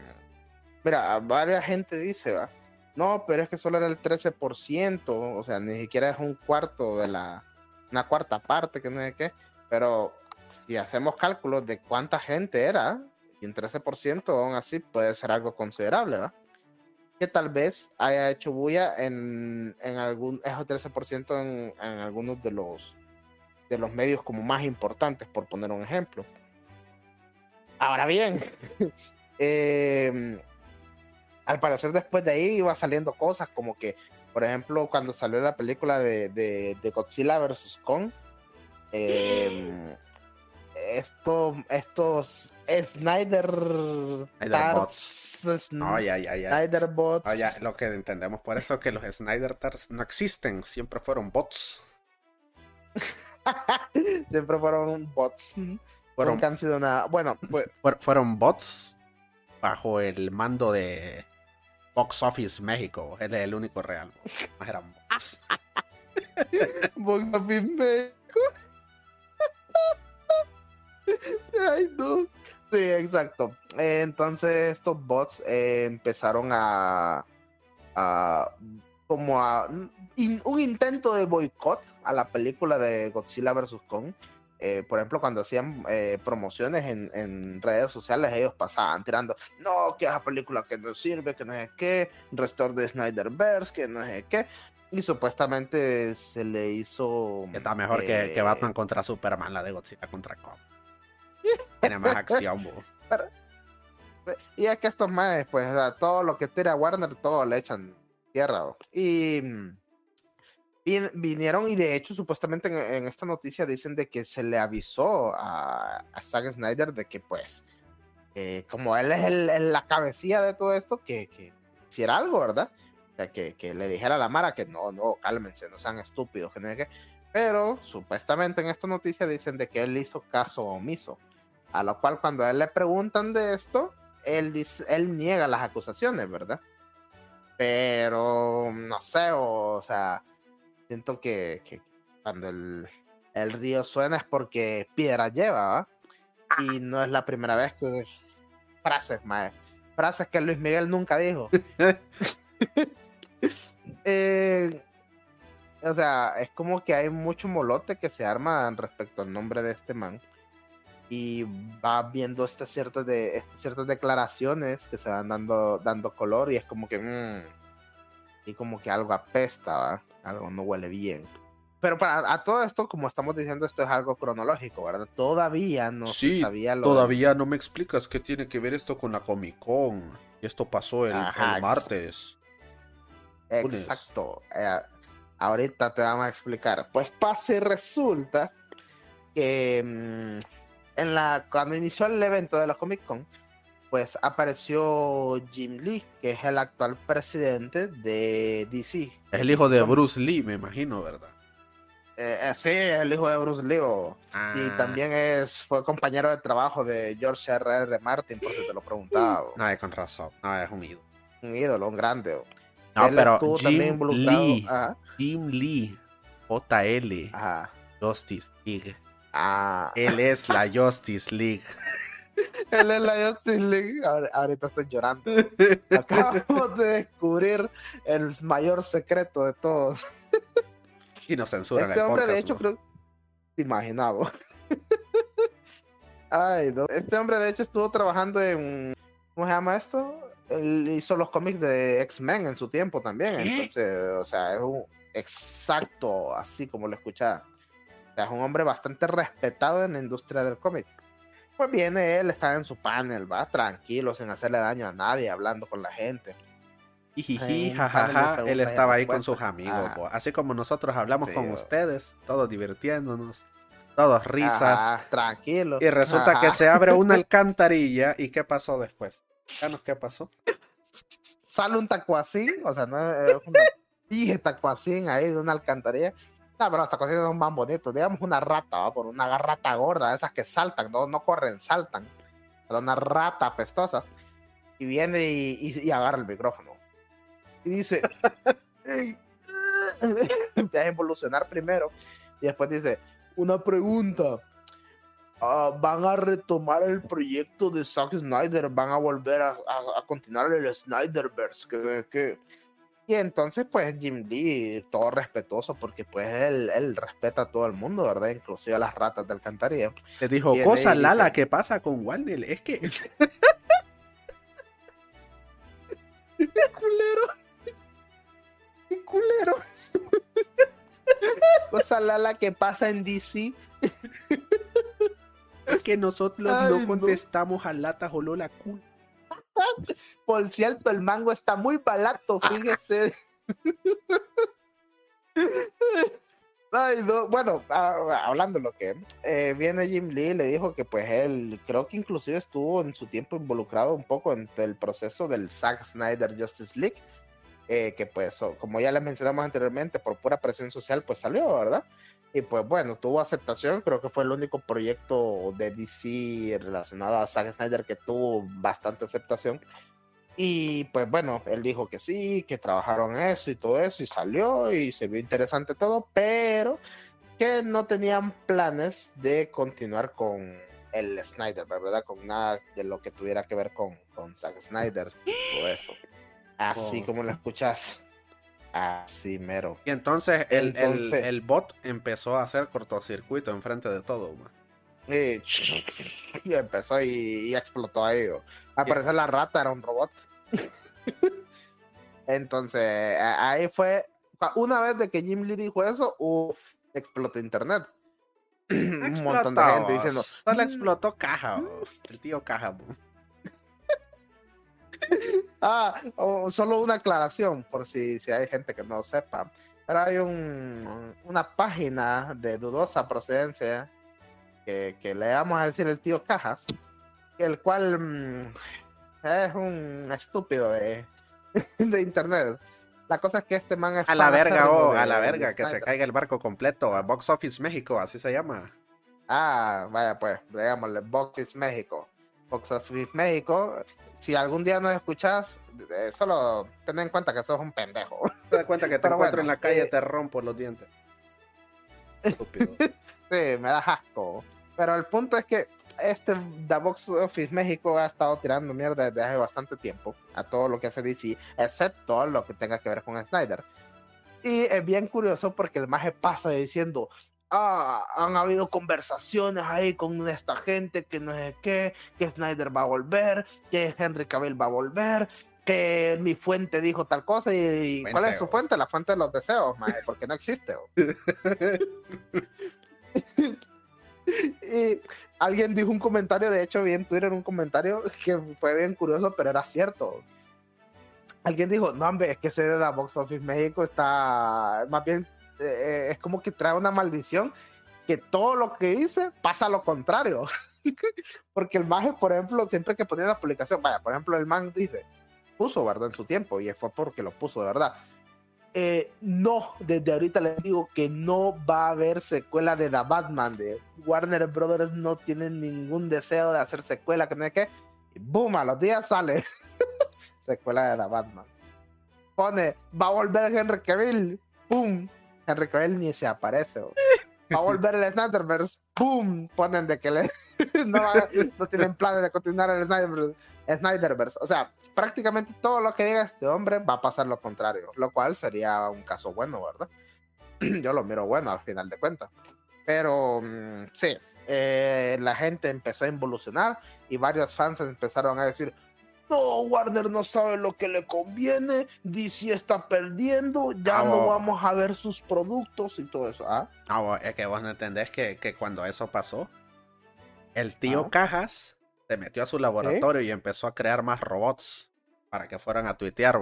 Speaker 2: mira, varias gente dice, ¿va? No, pero es que solo era el 13%, o sea, ni siquiera es un cuarto de la, una cuarta parte, que no sé qué, pero si hacemos cálculos de cuánta gente era, y un 13% aún así puede ser algo considerable, ¿va? Que tal vez haya hecho bulla en, en algún, esos 13% en, en algunos de los, de los medios como más importantes, por poner un ejemplo. Ahora bien, (laughs) eh, al parecer después de ahí iba saliendo cosas como que, por ejemplo, cuando salió la película de, de, de Godzilla vs. Kong, eh, esto, estos Snyder, Tarts,
Speaker 1: No, ya, ya, ya.
Speaker 2: Snyder Bots.
Speaker 1: No, ya, lo que entendemos por eso es que los Snyder Tars no existen, siempre fueron bots. (laughs)
Speaker 2: Siempre fueron bots.
Speaker 1: Fueron,
Speaker 2: Nunca han sido nada. Bueno, (clears throat) pues,
Speaker 1: fuer- fueron bots bajo el mando de Box Office México. Él es el único real. Más eran bots. (laughs)
Speaker 2: Box Office México. (laughs) (laughs) Ay, no. Sí, exacto. Eh, entonces estos bots eh, empezaron a, a como a in- un intento de boicot a la película de Godzilla vs. Kong. Eh, por ejemplo, cuando hacían eh, promociones en, en redes sociales, ellos pasaban tirando, no, que esa película que no sirve, que no sé qué, restore de Snyderverse, que no sé qué. Y supuestamente se le hizo...
Speaker 1: Está mejor que, que Batman contra Superman, la de Godzilla contra Kong. (laughs) Tiene más acción.
Speaker 2: Y es que estos más, pues, o sea, todo lo que tira Warner, todo le echan tierra. Y mm, vin- vinieron, y de hecho, supuestamente en, en esta noticia dicen de que se le avisó a, a Zack Snyder de que, pues, eh, como él es el, el- la cabecilla de todo esto, que, que hiciera algo, ¿verdad? O sea, que, que le dijera a la Mara que no, no, cálmense, no sean estúpidos, que no qué. Pero supuestamente en esta noticia dicen de que él hizo caso omiso. A lo cual cuando a él le preguntan de esto, él, dice, él niega las acusaciones, ¿verdad? Pero no sé, o, o sea, siento que, que cuando el, el río suena es porque piedra lleva, ¿va? Y no es la primera vez que frases, mae. Frases que Luis Miguel nunca dijo. (laughs) Eh, o sea, es como que hay mucho molote que se arma respecto al nombre de este man. Y va viendo estas ciertas, de, estas ciertas declaraciones que se van dando, dando color y es como que... mm, y como que algo apesta, ¿va? algo no huele bien. Pero para a todo esto, como estamos diciendo, esto es algo cronológico, ¿verdad? Todavía no
Speaker 1: Sí,
Speaker 2: se sabía lo
Speaker 1: Todavía no me explicas qué tiene que ver esto con la Comic Con. Y esto pasó el,
Speaker 2: Ajá,
Speaker 1: el martes. lunes.
Speaker 2: Exacto. Eh, ahorita te vamos a explicar. Pues pasa y resulta que mm, en la, cuando inició el evento de la Comic Con, pues apareció Jim Lee, que es el actual presidente de DC.
Speaker 1: Es el hijo de. Bruce Lee, me imagino, ¿verdad?
Speaker 2: Eh, eh, sí, es el hijo de Bruce Lee. Y
Speaker 1: Ah,
Speaker 2: también es, fue compañero de trabajo de George R. R. Martin, por si te lo preguntaba. o-
Speaker 1: No, con razón. No, es un ídolo.
Speaker 2: Un ídolo, un grande. o.
Speaker 1: No,
Speaker 2: Él
Speaker 1: pero
Speaker 2: estuvo también
Speaker 1: Jim
Speaker 2: involucrado.
Speaker 1: Lee,
Speaker 2: Ajá,
Speaker 1: Jim Lee, JL,
Speaker 2: ajá.
Speaker 1: Justice League.
Speaker 2: Ah,
Speaker 1: Él es la Justice League. (laughs)
Speaker 2: Él es la Justice League. Ahor- Ahorita estoy llorando. Acabamos de descubrir el mayor secreto de todos.
Speaker 1: y nos censuran
Speaker 2: Este
Speaker 1: el
Speaker 2: hombre, de hecho,
Speaker 1: ¿no?
Speaker 2: creo. Te imaginaba. (laughs) Ay, no. Este hombre, de hecho, estuvo trabajando en. ¿Cómo se llama esto? Él hizo los cómics de X-Men en su tiempo también.
Speaker 1: ¿Qué?
Speaker 2: Entonces, o sea, es un exacto, así como lo escuchaba. Es un hombre bastante respetado en la industria del cómic. Pues viene él, está en su panel, va tranquilo, sin hacerle daño a nadie, hablando con la gente. Panel de
Speaker 1: jajaja, él
Speaker 2: y
Speaker 1: estaba ahí con sus amigos, po. así como nosotros hablamos
Speaker 2: Sí,
Speaker 1: con ustedes, todos divirtiéndonos, todos risas,
Speaker 2: Ajá, tranquilo.
Speaker 1: y resulta que
Speaker 2: Ajá.
Speaker 1: se abre una (laughs) alcantarilla, ¿y qué pasó después? Qué pasó.
Speaker 2: sale un tacuacín, o sea, no es una (laughs) pije tacuacín ahí de una alcantarilla. No, pero los tacuacines son más bonitos. Digamos una rata, ¿va? por una rata gorda, esas que saltan, no, no corren, saltan. Pero una rata apestosa. Y viene y, y- y agarra el micrófono. Y dice, (laughs) "Ey, (laughs) empieza a evolucionar primero. Y después dice, una pregunta. Ah, van a retomar el proyecto de Zack Snyder, van a volver a, a- a continuar el Snyderverse, que, que- y entonces, pues Jim Lee, todo respetuoso, porque pues él, él respeta a todo el mundo, ¿verdad? Inclusive a las ratas del alcantarilla.
Speaker 1: Le dijo, cosa Lala,
Speaker 2: dice,
Speaker 1: ¿qué pasa con Waldel? Es que... (laughs)
Speaker 2: ¡Qué culero! ¡Qué culero! (laughs) cosa Lala, ¿qué pasa en DC?
Speaker 1: es que nosotros Ay, no contestamos a Lata Jolola Cool. (laughs)
Speaker 2: Por cierto, el mango está muy barato, fíjese. (laughs) Bueno, hablando de lo que eh, viene Jim Lee, le dijo que pues él creo que inclusive estuvo en su tiempo involucrado un poco en el proceso del Zack Snyder Justice League, eh, que pues como ya les mencionamos anteriormente, por pura presión social pues salió, ¿verdad? Y pues bueno, tuvo aceptación, creo que fue el único proyecto de DC relacionado a Zack Snyder que tuvo bastante aceptación. Y pues bueno, él dijo que sí, que trabajaron eso y todo eso, y salió y se vio interesante todo, pero que no tenían planes de continuar con el Snyder, ¿verdad? Con nada de lo que tuviera que ver con, con Zack Snyder, todo eso. Así oh. como lo escuchas. Así mero.
Speaker 1: Y entonces el, el, bot empezó a hacer cortocircuito enfrente de todo.
Speaker 2: Y, (laughs) y, empezó y, explotó ahí. Al parecer la rata era un robot. (laughs) Entonces, ahí fue, una vez de que Jim Lee dijo eso, uff, explotó internet. (clears throat)
Speaker 1: Un montón de gente diciendo. Solo mm". explotó caja, el tío caja.
Speaker 2: Ah, solo una aclaración, por si, si hay gente que no sepa. Pero hay un, una página de dudosa procedencia que, que le vamos a decir el tío Cajas, el cual mm, es un estúpido de, (laughs) de internet. La cosa es que este man es
Speaker 1: a la verga, oh, a la verga, que se caiga el barco completo, a Box Office México, así se llama.
Speaker 2: Ah, vaya pues, digámosle Box Office México. Box Office México, si algún día nos escuchas, eh, solo ten en cuenta que sos un pendejo.
Speaker 1: Te das cuenta que te encuentro en la calle, eh, te rompo los dientes. (laughs)
Speaker 2: Estúpido. sí, me da asco. Pero el punto es que este The Box Office México ha estado tirando mierda desde hace bastante tiempo a todo lo que hace DC, excepto lo que tenga que ver con Snyder. Y es bien curioso porque el maje pasa diciendo, ah, han habido conversaciones ahí con esta gente que no sé qué, que Snyder va a volver, que Henry Cavill va a volver, que mi fuente dijo tal cosa y, ¿cuál es su fuente? La fuente de los deseos, maje, porque no existe. (laughs) y alguien dijo un comentario, de hecho vi en Twitter un comentario que fue bien curioso, pero era cierto. Alguien dijo, no, hombre, es que ese de la Box Office México está, más bien, eh, es como que trae una maldición, que todo lo que dice pasa lo contrario. (laughs) Porque el maje, por ejemplo, siempre que ponía una publicación, vaya, por ejemplo, el man dice, puso, ¿verdad? En su tiempo, y fue porque lo puso de verdad eh, no, desde ahorita les digo que no va a haber secuela de The Batman. De Warner Brothers no tienen ningún deseo de hacer secuela, que no es que. Y boom, a los días sale (laughs) secuela de The Batman. Pone, va a volver Henry Cavill. Boom, (laughs) Henry Cavill ni se aparece. Va a volver el Snyderverse. Boom, ponen de que le, (laughs) no, no tienen planes de continuar el Snyderverse. Snyderverse. O sea, prácticamente todo lo que diga este hombre va a pasar lo contrario, lo cual sería un caso bueno, ¿verdad? (clears throat) Yo lo miro bueno al final de cuentas. Pero mm, sí, eh, la gente empezó a involucionar y varios fans empezaron a decir, no, Warner no sabe lo que le conviene, DC está perdiendo, ya no ah, vamos a ver sus productos y todo eso. ¿ah?
Speaker 1: ah es que vos no entendés que, que cuando eso pasó, el tío ah. Cajas se metió a su laboratorio y empezó a crear más robots para que fueran a tuitear.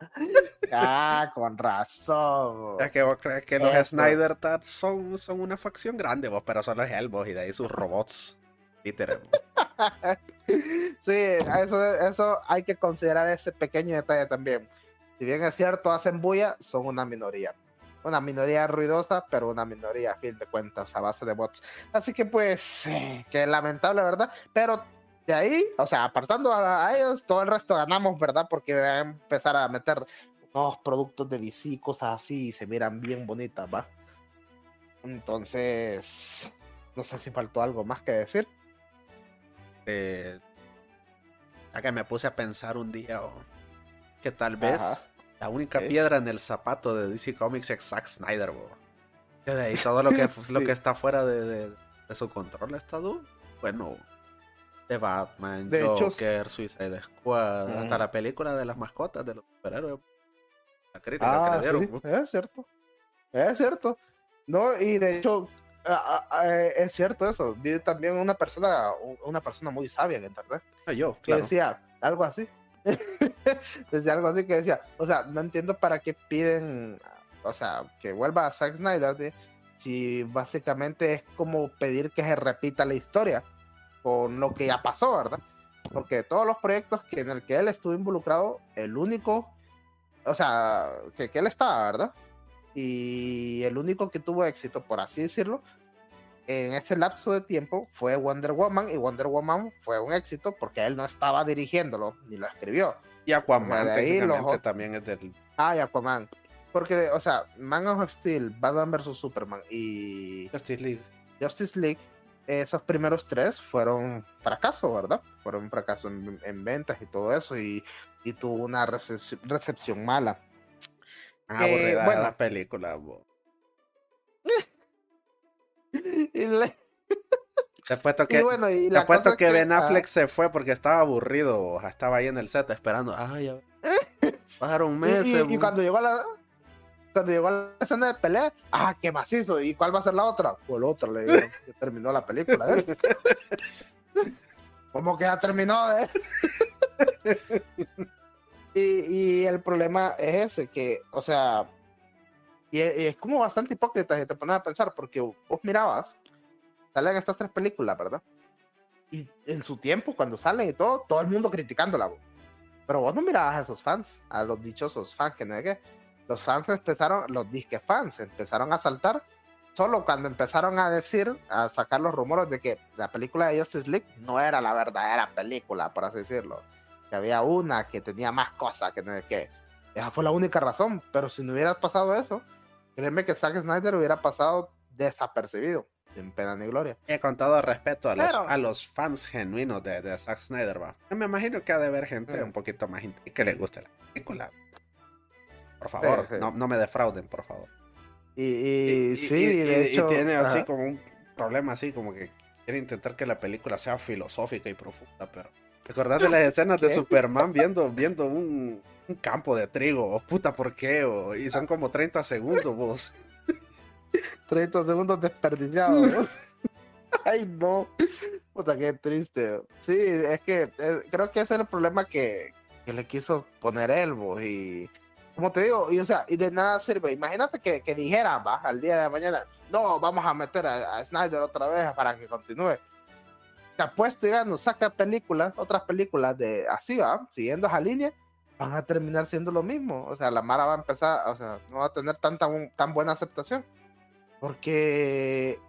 Speaker 1: (laughs)
Speaker 2: ah, con razón.
Speaker 1: Es que vos crees que los Snyder Tats son, son una facción grande, vos, pero solo es él, vos, y de ahí sus robots. (laughs)
Speaker 2: Sí, eso, eso hay que considerar ese pequeño detalle también. Si bien es cierto, hacen bulla, son una minoría una minoría ruidosa, pero una minoría a fin de cuentas a base de bots. Así que pues, que lamentable, ¿verdad? Pero de ahí, o sea, apartando a, ellos, todo el resto ganamos, ¿verdad? Porque va a empezar a meter nuevos productos de DC, cosas así, y se miran bien bonitas, ¿va? Entonces, no sé si faltó algo más que decir.
Speaker 1: Eh, ya que me puse a pensar un día que tal vez la única piedra en el zapato de DC Comics es Zack Snyder, Y todo lo que, (laughs) lo que está fuera de, su control está Bueno, de Batman, de Joker, Suicide Squad, hasta la película de las mascotas de los superhéroes.
Speaker 2: La crítica ah, sí, es cierto. Es cierto. No, y de hecho, es cierto eso. Vi también una persona, una persona muy sabia en internet.
Speaker 1: Ah, yo,
Speaker 2: que decía algo así. (laughs) decía algo así que decía, o sea, no entiendo para qué piden, o sea, que vuelva a Zack Snyder, si básicamente es como pedir que se repita la historia con lo que ya pasó, ¿verdad? Porque todos los proyectos que, en el que él estuvo involucrado, el único, o sea, que, que él estaba, ¿verdad? Y el único que tuvo éxito, por así decirlo, en ese lapso de tiempo fue Wonder Woman y Wonder Woman fue un éxito porque él no estaba dirigiéndolo ni lo escribió.
Speaker 1: Y Aquaman también es del...
Speaker 2: Ah, y Aquaman. Porque, o sea, Man of Steel, Batman vs. Superman y...
Speaker 1: Justice League.
Speaker 2: Justice League, esos primeros tres fueron fracaso, ¿verdad? Fueron fracaso en, ventas y todo eso y, y tuvo una recepción, mala.
Speaker 1: Ah, eh, bueno, la película, (laughs) Te apuesto que, bueno, que, Ben Affleck se fue porque estaba aburrido. Estaba ahí en el set esperando. Ay, (laughs) pasaron meses.
Speaker 2: Y, y, cuando llegó a la cuando llegó a la escena de pelea, ah, qué macizo. ¿Y cuál va a ser la otra? Pues la otra, le digo, que terminó la película. ¿eh? (laughs) Como que ya terminó, ¿eh? Y, y, el problema es ese, que, o sea, y, es como bastante hipócrita si te pones a pensar, porque vos mirabas, salen estas tres películas, ¿verdad? Y en su tiempo, cuando salen y todo, todo el mundo criticándola. Pero vos no mirabas a esos fans, a los dichosos fans que no es que los fans empezaron, los disque fans empezaron a saltar solo cuando empezaron a decir, a sacar los rumores de que la película de Justice League no era la verdadera película, por así decirlo. Que había una que tenía más cosas que no es que. Esa fue la única razón, pero si no hubiera pasado eso, Créeme que Zack Snyder hubiera pasado desapercibido, sin pena ni gloria.
Speaker 1: He con todo respeto a los, a los fans genuinos de, de, Zack Snyder, va. Me imagino que ha de haber gente mm. un poquito más que le guste la película. Por favor, No, no, me defrauden, por favor.
Speaker 2: Y, sí, de hecho,
Speaker 1: y tiene así como un problema así, como que quiere intentar que la película sea filosófica y profunda, pero... ¿Recordás de las (laughs) escenas de Superman viendo, viendo un, un campo de trigo, oh, puta, ¿por qué? Oh, y son como 30 segundos, vos. (laughs)
Speaker 2: 30 segundos desperdiciados, (laughs) Ay, no. Puta, qué triste. Sí, es que eh, creo que ese es el problema que, que le quiso poner él, vos. Y como te digo, y, o sea, y de nada sirve. Imagínate que, que dijeran, va, al día de mañana, no, vamos a meter a, Snyder otra vez para que continúe. Te apuesto, no saca películas, otras películas de así, va, siguiendo esa línea van a terminar siendo lo mismo. O sea, la Mara va a empezar, o sea, no va a tener tanta tan buena aceptación. Porque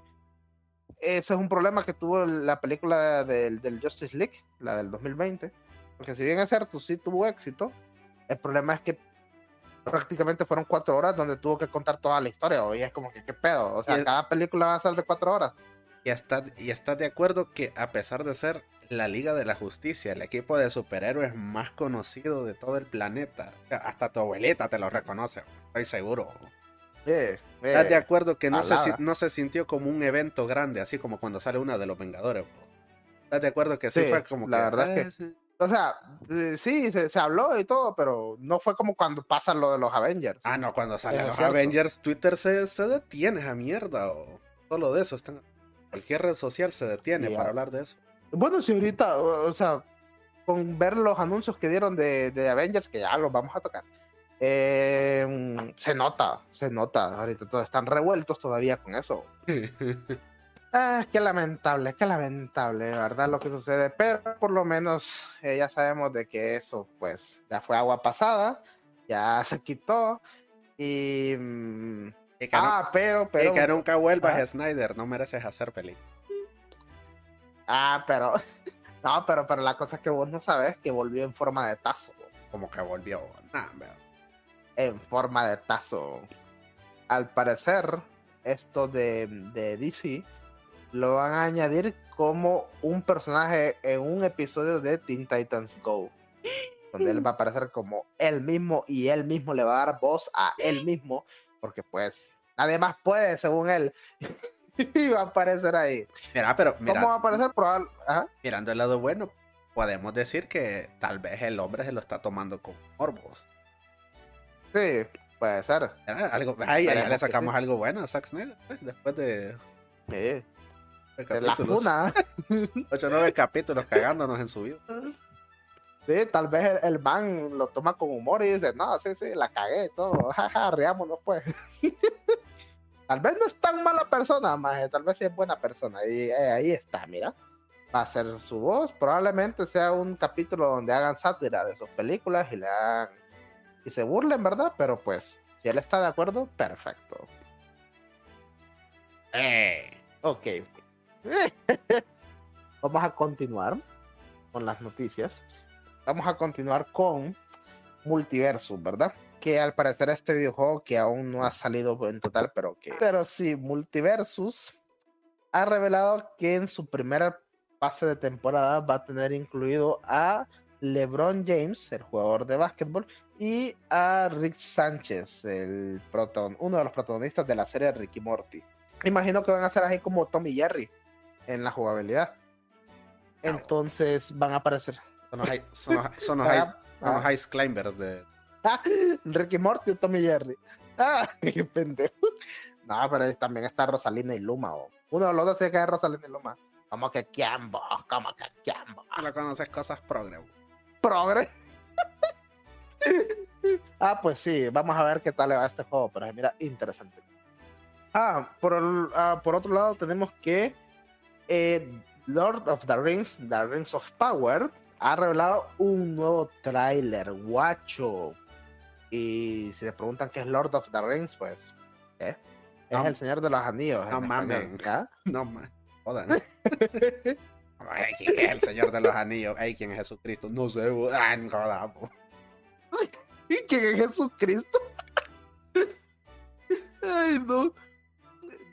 Speaker 2: ese es un problema que tuvo la película del, del Justice League, la del 2020. Porque si bien es cierto, sí tuvo éxito, el problema es que prácticamente fueron cuatro horas donde tuvo que contar toda la historia. Y es como que, ¿qué pedo? O sea, cada película va a ser de cuatro horas.
Speaker 1: Y está, y está de acuerdo que a pesar de ser la Liga de la Justicia, el equipo de superhéroes más conocido de todo el planeta. Hasta tu abuelita te lo reconoce, estoy seguro. ¿Estás de acuerdo que no se, no se sintió como un evento grande, así como cuando sale una de los Vengadores? ¿Estás de acuerdo que sí, fue como
Speaker 2: la verdad que... Ah, o sea, eh, sí, se, habló y todo, pero no fue como cuando pasa lo de los Avengers.
Speaker 1: Ah, no, cuando salen los Avengers, Twitter se, se detiene esa mierda. O solo de eso. Están... Cualquier red social se detiene para hablar de eso.
Speaker 2: Bueno, si ahorita, o, sea, con ver los anuncios que dieron de, de Avengers, que ya los vamos a tocar, eh, se nota, se nota. Ahorita todos están revueltos todavía con eso. (laughs) ah, qué lamentable, qué lamentable, ¿verdad? Lo que sucede. Pero por lo menos eh, ya sabemos de que eso, pues, ya fue agua pasada, ya se quitó. Y. Ah, pero, pero.
Speaker 1: Y que nunca vuelvas, a Snyder, no mereces hacer película.
Speaker 2: Ah, pero. (laughs) No, pero, pero la cosa es que vos no sabes que volvió en forma de tazo.
Speaker 1: Como que volvió.
Speaker 2: en forma de tazo. Al parecer, esto de, de DC lo van a añadir como un personaje en un episodio de Teen Titans Go. Donde él va a aparecer como él mismo y él mismo le va a dar voz a él mismo. Porque pues nadie más puede, según él. (laughs) y va a aparecer ahí.
Speaker 1: Mira, pero
Speaker 2: ¿Cómo va a aparecer?
Speaker 1: Mirando el lado bueno, podemos decir que tal vez el hombre se lo está tomando con morbos.
Speaker 2: Sí, Puede ser.
Speaker 1: algo, ay, ya le sacamos algo bueno a Zack Snyder pues, después de.
Speaker 2: Sí. De la funa.
Speaker 1: 8 o 9 capítulos cagándonos en su vida. (laughs)
Speaker 2: Sí, tal vez el, man lo toma con humor y dice, no, sí, sí, la cagué y todo, (laughs) jaja, riámonos pues. (laughs) tal vez no es tan mala persona, más tal vez sí es buena persona. Y eh, ahí está, mira. Va a ser su voz. Probablemente sea un capítulo donde hagan sátira de sus películas y le hagan. y se burlen, ¿verdad? Pero pues, si él está de acuerdo, perfecto.
Speaker 1: Eh.
Speaker 2: Ok. (laughs) Vamos a continuar con las noticias. Vamos a continuar con Multiversus, ¿verdad? Que al parecer este videojuego que aún no ha salido en total, pero que... Pero sí, Multiversus ha revelado que en su primera fase de temporada va a tener incluido a LeBron James, el jugador de básquetbol, y a Rick Sánchez, el proton uno de los protagonistas de la serie Ricky Morty. Imagino que van a ser así como Tommy Jerry en la jugabilidad. Entonces van a aparecer.
Speaker 1: Son los, (laughs) son los, ah, ice, climbers de.
Speaker 2: Ricky Morty y Tommy Jerry. Ah, (laughs) qué pendejo. No, pero también está Rosalina y Luma. Uno de los dos tiene que ser Rosalina y Luma. Como que Kiambo, como que Kiambo.
Speaker 1: No conoces cosas progre.
Speaker 2: Progre. (laughs) ah, pues sí, vamos a ver qué tal le va este juego. Pero mira, interesante. Ah, por, ah, por otro lado, tenemos que eh, Lord of the Rings, The Rings of Power, ha revelado un nuevo tráiler, guacho. Y si le preguntan qué es Lord of the Rings, pues, ¿eh? Es el Señor de los Anillos.
Speaker 1: No mames. No mames. (laughs) Ay, ¿quién es el Señor de los Anillos? Ay, ¿quién es Jesucristo? No sé, Ay, no jodas,
Speaker 2: ¿Quién es Jesucristo? Ay, no.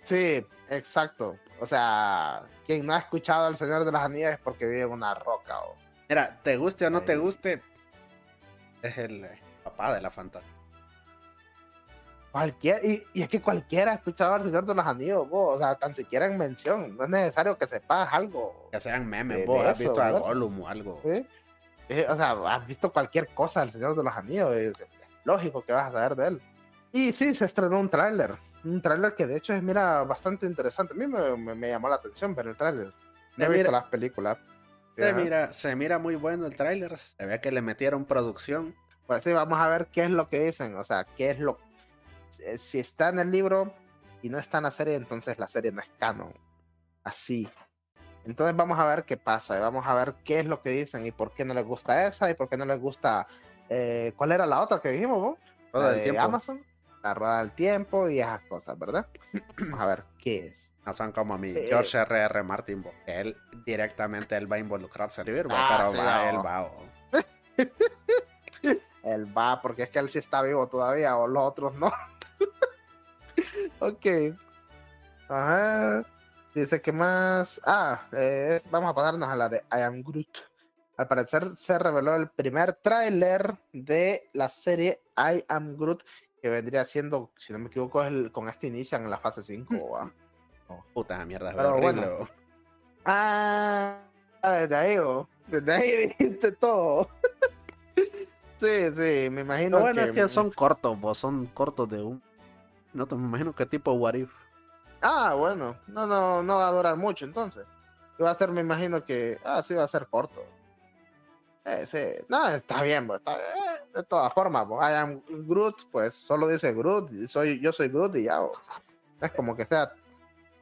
Speaker 2: Sí, exacto. O sea, quien no ha escuchado al Señor de las Anillas es porque vive en una roca. O...
Speaker 1: Mira, te guste o no te guste, es el eh, papá de la fantasía.
Speaker 2: Cualquier, y, es que cualquiera ha escuchado al Señor de los Anillos, o sea, tan siquiera en mención, no es necesario que sepas algo.
Speaker 1: Que sean memes, vos has visto a Gollum o algo.
Speaker 2: ¿Sí? Eh, o sea, has visto cualquier cosa del Señor de los Anillos, es lógico que vas a saber de él. Y sí, se estrenó un tráiler un tráiler que de hecho es, mira, bastante interesante. A mí me, llamó la atención ver el tráiler. No he visto las películas.
Speaker 1: Se mira, se mira muy bueno el tráiler. Se ve que le metieron producción.
Speaker 2: Pues sí, vamos a ver qué es lo que dicen. O sea, qué es lo... Eh, si está en el libro y no está en la serie, entonces la serie no es canon. Así. Entonces vamos a ver qué pasa. Vamos a ver qué es lo que dicen y por qué no les gusta esa y por qué no les gusta... Eh, ¿Cuál era la otra que dijimos vos? La de Amazon la rueda del tiempo y esas cosas, ¿verdad? Vamos (clears throat) a ver qué es.
Speaker 1: No son como a mí, eh, George R.R. Martin, él directamente él va a involucrarse en el ah, pero va, él va. (laughs)
Speaker 2: él va, porque es que él sí está vivo todavía, o los otros no. (laughs) ok. Ajá. Dice que más. Ah, eh, vamos a pasarnos a la de I Am Groot. Al parecer se reveló el primer tráiler de la serie I Am Groot que vendría siendo, si no me equivoco, el, con este inician en la fase 5. Mm.
Speaker 1: Puta mierda,
Speaker 2: Pero bueno. Ah, desde ahí, desde ahí (laughs) dijiste todo. (laughs) sí, sí, me imagino.
Speaker 1: bueno que... es que son cortos, vos, son cortos de un. No te me imagino qué tipo What If.
Speaker 2: Ah, bueno, no, no, no va a durar mucho entonces. Va a ser, me imagino que. Ah, sí, va a ser corto. Eh, sí, no, está bien, pues, está bien de todas formas, pues, I am Groot, pues solo dice Groot, soy, yo soy Groot y ya, es como que sea,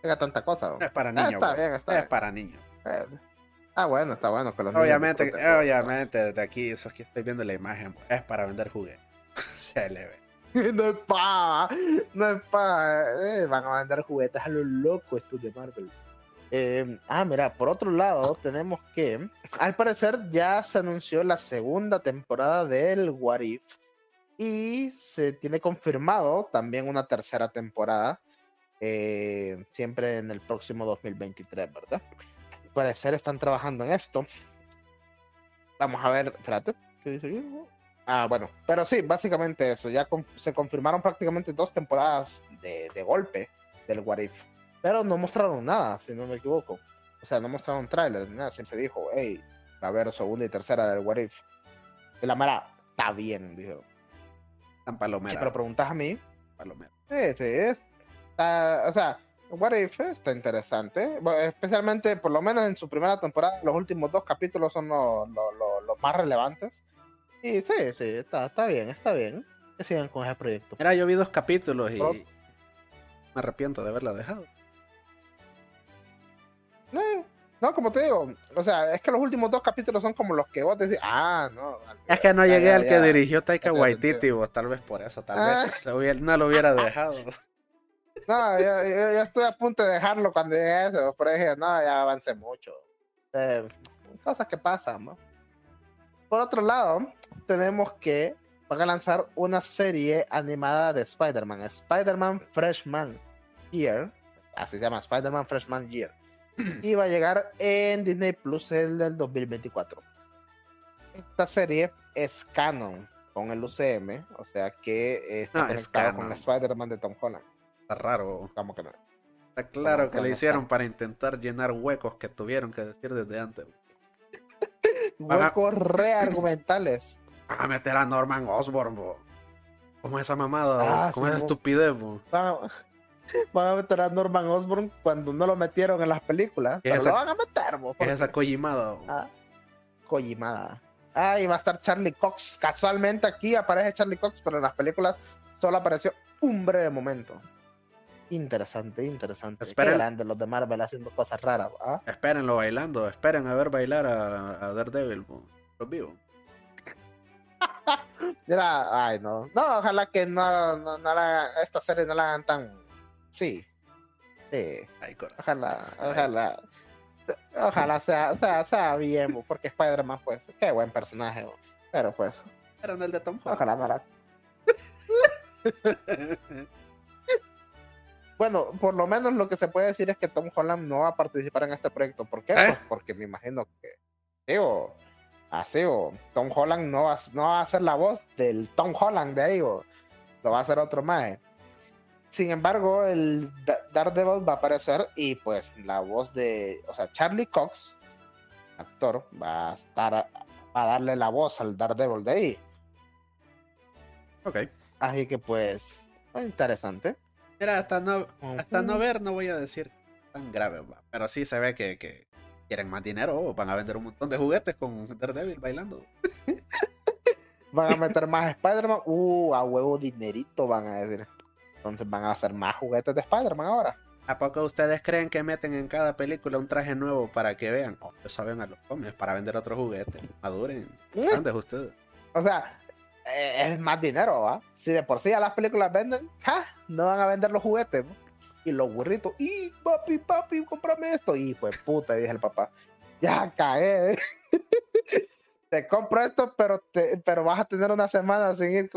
Speaker 2: tenga tanta cosa.
Speaker 1: Es para niños. está bien, está Es para niños.
Speaker 2: Eh, ah, bueno, está bueno que los
Speaker 1: Obviamente, obviamente, desde aquí, eso es que estoy viendo la imagen, es para vender juguetes. (laughs) Se le ve. (laughs)
Speaker 2: no es pa, no es pa, eh, van a vender juguetes a los locos estos de Marvel. Em, ah, mira, por otro lado, tenemos que, al parecer, ya se anunció la segunda temporada del What If y se tiene confirmado también una tercera temporada, eh, siempre en el próximo 2023, ¿verdad? Al parecer están trabajando en esto. Vamos a ver, espérate, ¿qué dice aquí? Ah, bueno, pero sí, básicamente eso, ya se confirmaron prácticamente dos temporadas de, de golpe del What If pero no mostraron nada, si no me equivoco. O sea, no mostraron trailer, nada. Siempre dijo, hey, va a haber segunda y tercera del What If. De la mara, está bien, dijo.
Speaker 1: Tan palomera.
Speaker 2: Si me lo preguntas a mí,
Speaker 1: palomera.
Speaker 2: Sí, sí, está, o sea, What If está interesante, especialmente por lo menos en su primera temporada, los últimos dos capítulos son los, los, más relevantes. Y sí, sí, está, está bien, está bien que sigan con ese proyecto.
Speaker 1: Mira, yo vi dos capítulos y me arrepiento de haberla dejado.
Speaker 2: No, como te digo, o sea, es que los últimos dos capítulos son como los que vos decís, ah, no.
Speaker 1: Es que no llegué al que dirigió Taika Waititi, tal vez por eso, tal vez ah. no lo hubiera (laughs) dejado.
Speaker 2: No, yo, estoy a punto de dejarlo cuando llegue eso, pero dije, no, ya avancé mucho. Eh, cosas que pasan, ¿no? Por otro lado, tenemos que van a lanzar una serie animada de Spider-Man, Spider-Man Freshman Year, así se llama, Spider-Man Freshman Year, y va a llegar en Disney Plus el del 2024. Esta serie es canon con el UCM, o sea que está conectado con el Spider-Man de Tom Holland.
Speaker 1: Está raro.
Speaker 2: ¿Cómo que no?
Speaker 1: Está claro que, lo hicieron para intentar llenar huecos que tuvieron que decir desde antes. (laughs)
Speaker 2: huecos reargumentales. (laughs)
Speaker 1: Van a meter a Norman Osborn, bo. ¿Cómo esa mamada? Ah, ¿Cómo esa estupidez, bo?
Speaker 2: Van a, meter a Norman Osborn cuando no lo metieron en las películas. Pero lo van a meter, bo.
Speaker 1: Es esa Kojimada,
Speaker 2: ah, Ah, y va a estar Charlie Cox. Casualmente aquí aparece Charlie Cox, pero en las películas solo apareció un breve momento. Interesante, interesante. Esperen. Qué grande los de Marvel haciendo cosas raras. ¿ah?
Speaker 1: Espérenlo bailando, esperen a ver bailar a, a Daredevil, los vivos. (laughs)
Speaker 2: Mira, ay, no. No, ojalá que no, no, la, esta serie no la hagan tan. Sí. Sí. ojalá, ojalá. Ojalá sea, sea, sea bien, porque Spider-Man, pues, qué buen personaje. Pero pues.
Speaker 1: Pero no el de Tom
Speaker 2: Holland. Ojalá no la. (laughs) bueno, por lo menos lo que se puede decir es que Tom Holland no va a participar en este proyecto. ¿Por qué? ¿Eh? Pues porque me imagino que. Digo, así, o Tom Holland no va, no va a ser la voz del Tom Holland de ahí, o lo va a hacer otro más. Sin embargo, el Daredevil va a aparecer y pues la voz de, o sea, Charlie Cox, actor, va a estar, va a darle la voz al Daredevil de ahí.
Speaker 1: Ok.
Speaker 2: Así que pues, interesante.
Speaker 1: Mira, hasta no, hasta no ver, no voy a decir tan grave, pero sí se ve que, que quieren más dinero, van a vender un montón de juguetes con Daredevil bailando. (laughs)
Speaker 2: van a meter más Spider-Man, uh, a huevo dinerito van a decir. Entonces van a hacer más juguetes de Spider-Man ahora.
Speaker 1: ¿A poco ustedes creen que meten en cada película un traje nuevo para que vean? Oh, saben a los cómics para vender otros juguetes. Maduren. ¿Dónde ¿Eh? ustedes?
Speaker 2: O sea, eh, es más dinero, ¿va? Si de por sí a las películas venden, ¡ja! no van a vender los juguetes. Y los burritos, y papi, papi, cómprame esto. Y pues puta, dije el papá, ya cae. (laughs) te compro esto, pero, te, pero vas a tener una semana sin ir,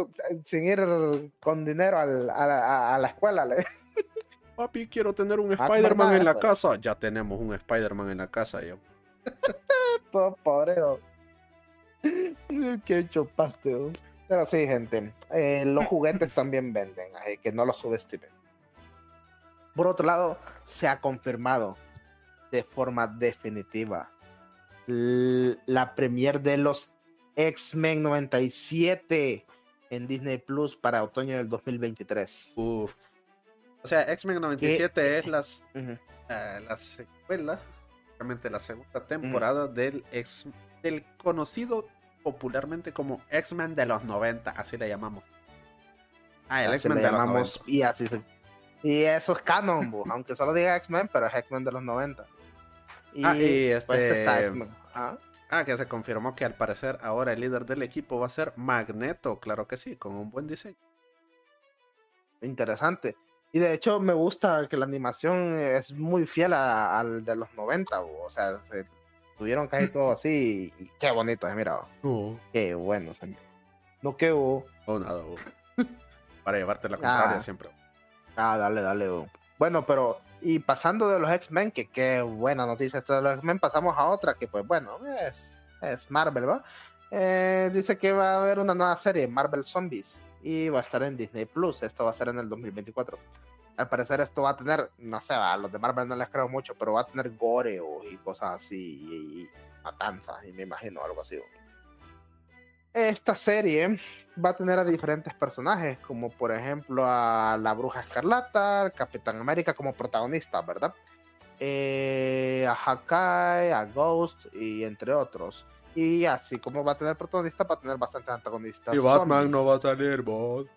Speaker 2: sin ir con dinero al, a, la escuela. ¿le? (laughs)
Speaker 1: Papi, quiero tener un Spider-Man en la pues. casa. Ya tenemos un Spider-Man en la casa. Ya. (laughs)
Speaker 2: Todo podrido. (laughs) Qué chupaste. Pero sí, gente, eh, los juguetes también venden, así que no los subestimen. Por otro lado, se ha confirmado de forma definitiva la premier de los X-Men 97 en Disney Plus para otoño del 2023.
Speaker 1: Uf. O sea, X-Men 97 es las, uh la secuela, realmente la segunda temporada del, ex, del conocido popularmente como X-Men de los 90, así le llamamos.
Speaker 2: Ah, el X-Men de los 90. Y así Y eso es canon, aunque solo diga X-Men, pero es X-Men de los 90.
Speaker 1: Y, ah, y pues, este... ¿Ah? ah, que se confirmó que al parecer ahora el líder del equipo va a ser Magneto, claro que sí, con un buen diseño.
Speaker 2: Interesante. Y de hecho me gusta que la animación es muy fiel al de los 90, o sea, Tuvieron casi todo (laughs) así y qué bonito, eh, mira. Qué bueno. No que hubo.
Speaker 1: Oh, nada, (laughs) Para llevarte la contraria ah. siempre.
Speaker 2: Ah, dale, dale. Bueno, pero y pasando de los X-Men, que qué buena noticia esta de los X-Men, pasamos a otra que pues bueno, es, es Marvel, ¿va? Eh, dice que va a haber una nueva serie, Marvel Zombies, y va a estar en Disney Plus. Esto va a ser en el 2024 al parecer esto va a tener, no sé, a los de Marvel no les creo mucho, pero va a tener goreo y cosas así, y, matanzas, y me imagino algo así. Esta serie va a tener a diferentes personajes, como por ejemplo a la Bruja Escarlata, al Capitán América como protagonista, ¿verdad? Eh, a Hawkeye, a Ghost y entre otros. Y así como va a tener protagonista, va a tener bastantes antagonistas.
Speaker 1: Y Batman no va a salir, bot.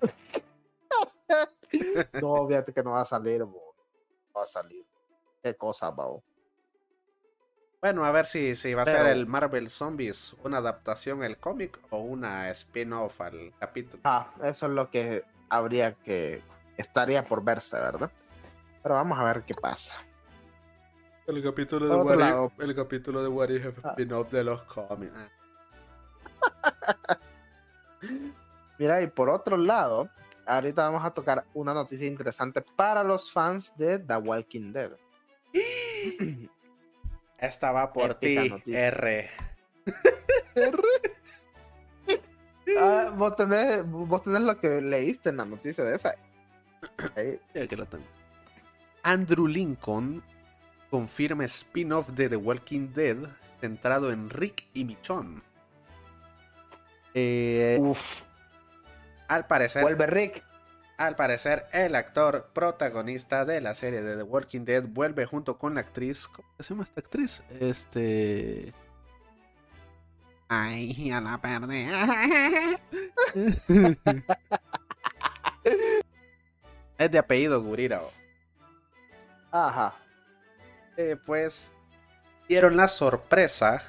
Speaker 1: (laughs)
Speaker 2: no, fíjate que no va a salir, bot. No va a salir. Qué cosa, bot.
Speaker 1: Bueno, a ver si, si va a ser el Marvel Zombies una adaptación al cómic o una spin-off al capítulo.
Speaker 2: Ah, eso es lo que habría que. estaría por verse, ¿verdad? Pero vamos a ver qué pasa.
Speaker 1: El capítulo de What If, el capítulo de What If ah. spin-off de los cómics. (laughs)
Speaker 2: Mira, y por otro lado, ahorita vamos a tocar una noticia interesante para los fans de The Walking Dead. (gasps) (clears throat)
Speaker 1: Esta va por ti, R.
Speaker 2: R. (laughs) Ah, vos, tenés, vos tenés lo que leíste en la noticia de esa.
Speaker 1: Ahí. que lo tengo. Andrew Lincoln confirma spin-off de The Walking Dead centrado en Rick y Michonne.
Speaker 2: Eh, Uf.
Speaker 1: Al parecer.
Speaker 2: Vuelve Rick.
Speaker 1: Al parecer, el actor protagonista de la serie de The Walking Dead vuelve junto con la actriz. ¿Cómo se llama esta actriz? Este. Ay, ya la perdí. (laughs) es de apellido Gurira.
Speaker 2: Ajá.
Speaker 1: Eh, pues dieron la sorpresa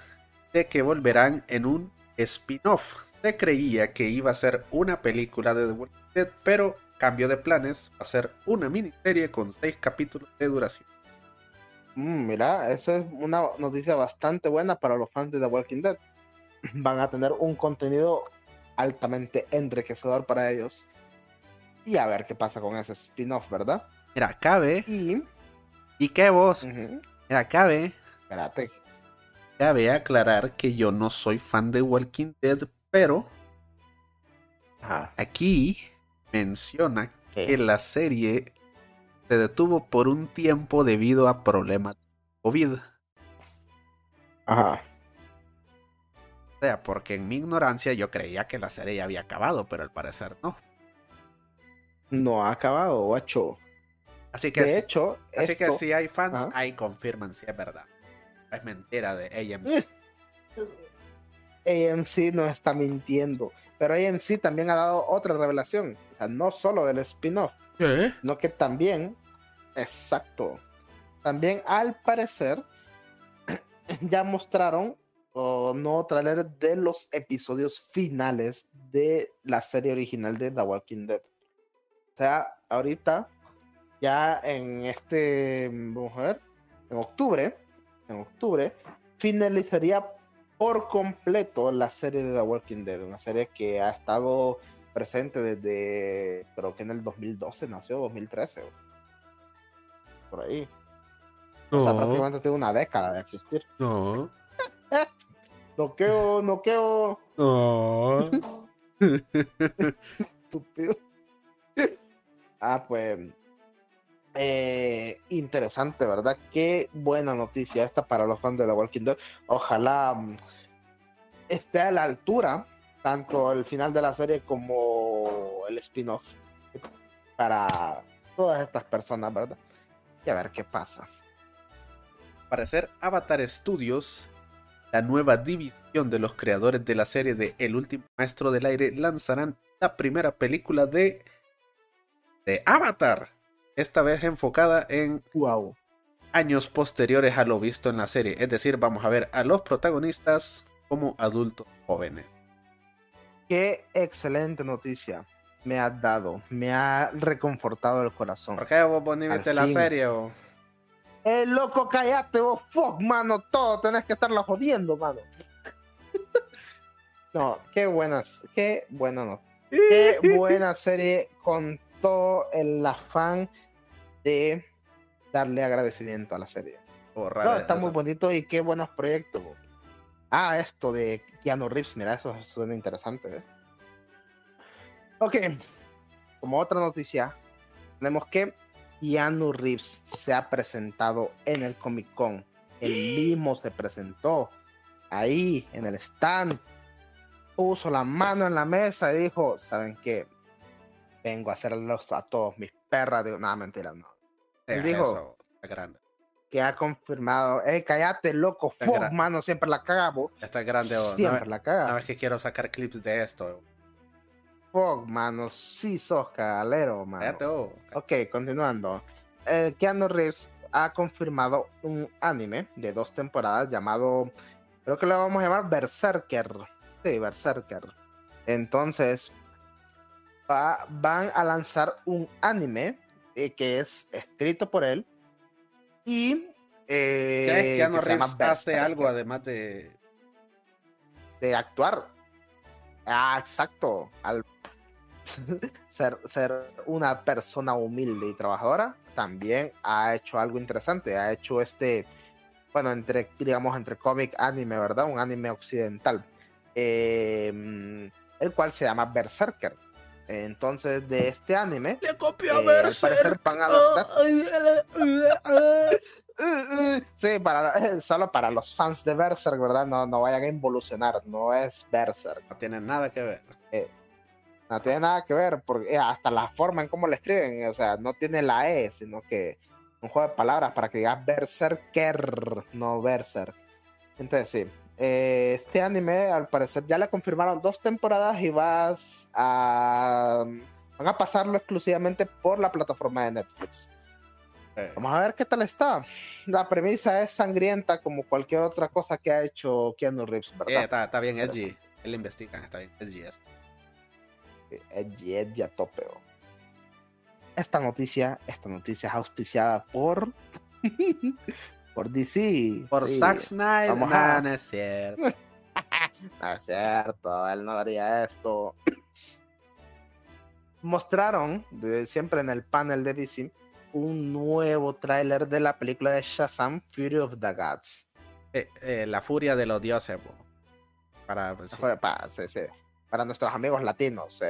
Speaker 1: de que volverán en un spin-off. Se creía que iba a ser una película de The Walking Dead, pero cambio de planes a ser una miniserie con seis capítulos de duración.
Speaker 2: Mm, mira, eso es una noticia bastante buena para los fans de The Walking Dead. (clears throat) Van a tener un contenido altamente enriquecedor para ellos. Y a ver qué pasa con ese spin-off, ¿verdad?
Speaker 1: Mira, cabe.
Speaker 2: Y.
Speaker 1: ¿Y qué vos? Mira, cabe.
Speaker 2: Espérate.
Speaker 1: Cabe aclarar que yo no soy fan de Walking Dead, pero. Aquí menciona que la serie se detuvo por un tiempo debido a problemas de COVID.
Speaker 2: Ajá.
Speaker 1: O sea, porque en mi ignorancia yo creía que la serie ya había acabado, pero al parecer no.
Speaker 2: No ha acabado, guacho.
Speaker 1: Así que,
Speaker 2: de hecho,
Speaker 1: así que si hay fans, ahí confirman si es verdad. Es mentira de AMC.
Speaker 2: AMC no está mintiendo. Pero AMC también ha dado otra revelación. Sea, no solo del spin-off.
Speaker 1: ¿Qué?
Speaker 2: No que también. Exacto. También al parecer. (clears throat) ya mostraron o no trailer de los episodios finales de la serie original de The Walking Dead. O sea, ahorita, ya en este, vamos a ver, en octubre, en octubre, finalizaría por completo la serie de The Walking Dead, una serie que ha estado presente desde, creo que en el 2012 nació, 2013. Por ahí. O sea, prácticamente tiene una década de existir.
Speaker 1: No. (laughs)
Speaker 2: noqueo, noqueo.
Speaker 1: No. (laughs)
Speaker 2: Estúpido. ah, pues. Eh, interesante, ¿verdad? Qué buena noticia esta para los fans de The Walking Dead. Ojalá mm, esté a la altura, tanto el final de la serie como el spin-off, para todas estas personas, ¿verdad? Y a ver qué pasa.
Speaker 1: Para hacer Avatar Studios, la nueva división de los creadores de la serie de El último maestro del aire lanzarán la primera película de, de Avatar esta vez enfocada en
Speaker 2: wow.
Speaker 1: años posteriores a lo visto en la serie. Es decir, vamos a ver a los protagonistas como adultos jóvenes.
Speaker 2: Qué excelente noticia me ha dado, me ha reconfortado el corazón.
Speaker 1: ¿Por qué vos viste la serie o?
Speaker 2: Eh, loco, cállate vos, fuck, mano, todo tenés que estarlo jodiendo, mano. (laughs) no, qué buenas, qué buena no. Qué buena (laughs) serie con todo el afán de darle agradecimiento a la serie. está muy bonito y qué buenos proyectos. Ah, esto de Keanu Reeves, mira, eso suena interesante. ¿eh? Ok, como otra noticia, tenemos que Keanu Reeves se ha presentado en el Comic Con. Él mismo se presentó ahí en el stand puso la mano en la mesa y dijo, ¿saben qué? Vengo a hacerlos a todos mis perras. Digo, no, mentira, no. Él dijo
Speaker 1: grande.
Speaker 2: Que ha confirmado, eh, cállate, loco, fuck, mano, siempre la cagamos.
Speaker 1: Está grande, oh,
Speaker 2: siempre la caga.
Speaker 1: No es que quiero sacar clips de esto.
Speaker 2: Fuck, mano, sí sos cagalero, mano.
Speaker 1: Oh.
Speaker 2: Ok, continuando. El Keanu Reeves ha confirmado un anime de dos temporadas llamado, creo que lo vamos a llamar Berserker. Sí, Berserker. Entonces, van a lanzar un anime eh, que es escrito por él y
Speaker 1: eh, Keanu Reeves hace algo además de
Speaker 2: de actuar. Ah, exacto. Al (laughs) ser, ser una persona humilde y trabajadora, también ha hecho algo interesante. Ha hecho este, bueno, entre, digamos, entre cómic anime, ¿verdad? Un anime occidental. Em, el cual se llama Berserker. Entonces, de este anime,
Speaker 1: le copió a eh, al parecer
Speaker 2: van a adaptar. (laughs) sí, para, (laughs) solo para los fans de Berserk, ¿verdad? No, no vayan a involucionar, no es Berserk.
Speaker 1: No tiene nada que ver.
Speaker 2: Eh, no tiene nada que ver, porque hasta la forma en cómo le escriben, o sea, no tiene la E, sino que un juego de palabras para que digas Berserker, no Berserk. Entonces, sí, eh, este anime, al parecer, ya le confirmaron dos temporadas y vas a. Van a pasarlo exclusivamente por la plataforma de Netflix. Vamos a ver qué tal está. La premisa es sangrienta como cualquier otra cosa que ha hecho Keanu Reeves, ¿verdad?
Speaker 1: Eh, está, bien edgy. Él investiga, está bien edgy eso.
Speaker 2: Edgy, edgy a tope. Esta noticia, esta noticia es auspiciada por (laughs) por DC.
Speaker 1: Por Zack Snyder.
Speaker 2: Vamos a... no, es cierto. (laughs) no es cierto, él no haría esto. Mostraron, siempre en el panel de DC, un nuevo tráiler de la película de Shazam, Fury of the Gods.
Speaker 1: Eh, eh, la furia de los dioses. Para,
Speaker 2: pues, para, nuestros amigos latinos,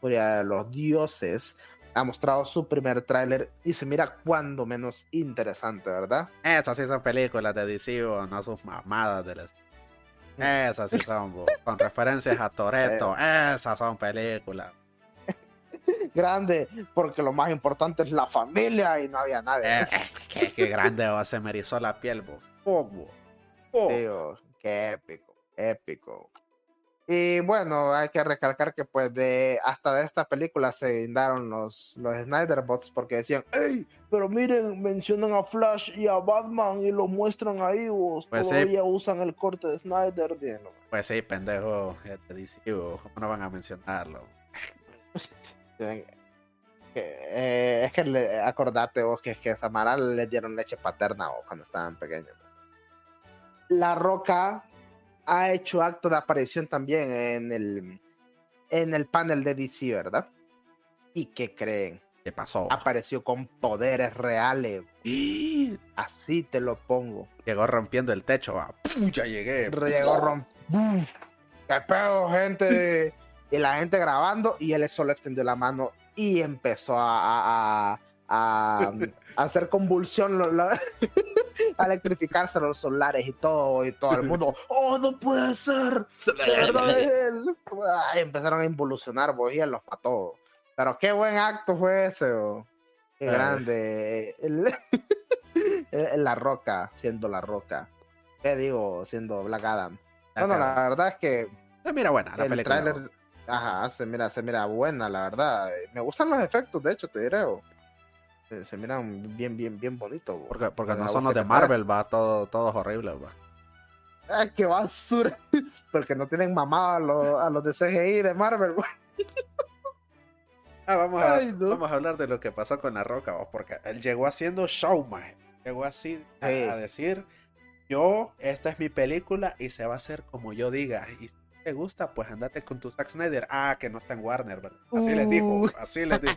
Speaker 2: Furia de los dioses ha mostrado su primer tráiler y se mira cuando menos interesante, ¿verdad?
Speaker 1: Esas sí son películas de DC, no sus mamadas de las... Esas sí son, con referencias a Toreto, (laughs) eh. esas son películas.
Speaker 2: Grande, porque lo más importante es la familia y no había nadie.
Speaker 1: Eh, eh, qué, grande, se me erizó la piel, bo.
Speaker 2: qué épico, épico. Y bueno, hay que recalcar que pues de hasta de esta película se guindaron los, los Snyder Bots porque decían, hey, pero miren, mencionan a Flash y a Batman y lo muestran ahí, vos pues todavía usan el corte de Snyder.
Speaker 1: Pues sí, pendejo, ¿cómo no van a mencionarlo? (laughs)
Speaker 2: Eh, es que acordate vos que, que a Samara le dieron leche paterna cuando estaban pequeños. La Roca ha hecho acto de aparición también en el, en el panel de DC, ¿verdad? ¿Y qué creen?
Speaker 1: ¿Qué pasó?
Speaker 2: Apareció con poderes reales. (gasps) Así te lo pongo.
Speaker 1: Llegó rompiendo el techo. Ah, ya llegué.
Speaker 2: Llegó rompiendo. ¿Qué pedo, gente? y la gente grabando y él solo extendió la mano y empezó a, a, (laughs) hacer convulsión, (laughs) a electrificarse los solares y todo, y todo el mundo, (laughs) ¡oh, no puede ser! verdad él! empezaron a involucionar, y él los mató. Pero qué buen acto fue ese, oh. qué grande. (laughs) la roca, siendo la roca. ¿Qué digo? Siendo Black Adam. Bueno, la verdad es que.
Speaker 1: Se mira buena la
Speaker 2: el Trailer, ajá, se mira, se mira buena, la verdad. Me gustan los efectos, de hecho, te diré. Oh se, miran bien, bien, bien bonitos.
Speaker 1: Porque, porque no son los de Marvel, va, todo, todos horribles, va.
Speaker 2: Ay, qué basura. (laughs) Porque no tienen mamada a los, a los de CGI de Marvel, (laughs)
Speaker 1: Ah, vamos, a, vamos a hablar de lo que pasó con La Roca, porque él llegó haciendo showman. Llegó así a, a, decir, yo, esta es mi película y se va a hacer como yo diga. Y te gusta, pues andate con tu Zack Snyder. Ah, que no está en Warner, ¿verdad? Así les dijo, uh. así les dijo.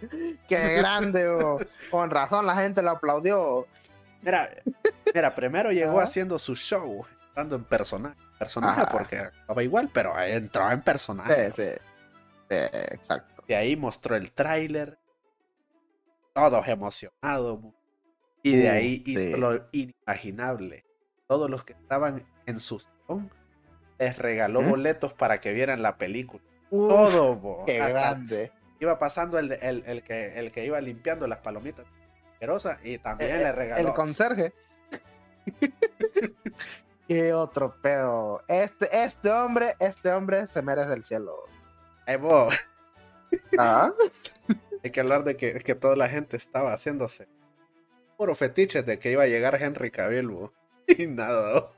Speaker 1: (laughs)
Speaker 2: Qué grande, oh. con razón la gente lo aplaudió.
Speaker 1: Mira, mira primero llegó haciendo su show, entrando en personaje, personaje porque estaba igual, pero entró en personaje.
Speaker 2: Sí, sí, exacto.
Speaker 1: Y ahí mostró el tráiler, todos emocionados, y de ahí hizo lo inimaginable. Todos los que estaban en su salón les regaló
Speaker 2: ¿Mm?
Speaker 1: boletos para que vieran la película.
Speaker 2: Uf,
Speaker 1: Todo, bo.
Speaker 2: Qué
Speaker 1: Hasta
Speaker 2: grande.
Speaker 1: Iba pasando el, el, el que, el que iba limpiando las palomitas asquerosas y también
Speaker 2: Eh,
Speaker 1: le
Speaker 2: eh,
Speaker 1: regaló.
Speaker 2: El conserje. (laughs) Qué otro pedo. Este, este hombre, este hombre se merece el cielo.
Speaker 1: Bo,
Speaker 2: Ah, (laughs)
Speaker 1: hay que hablar de que, que toda la gente estaba haciéndose puro fetiche de que iba a llegar Henry Cavill, bo. (laughs) Y nada, bo.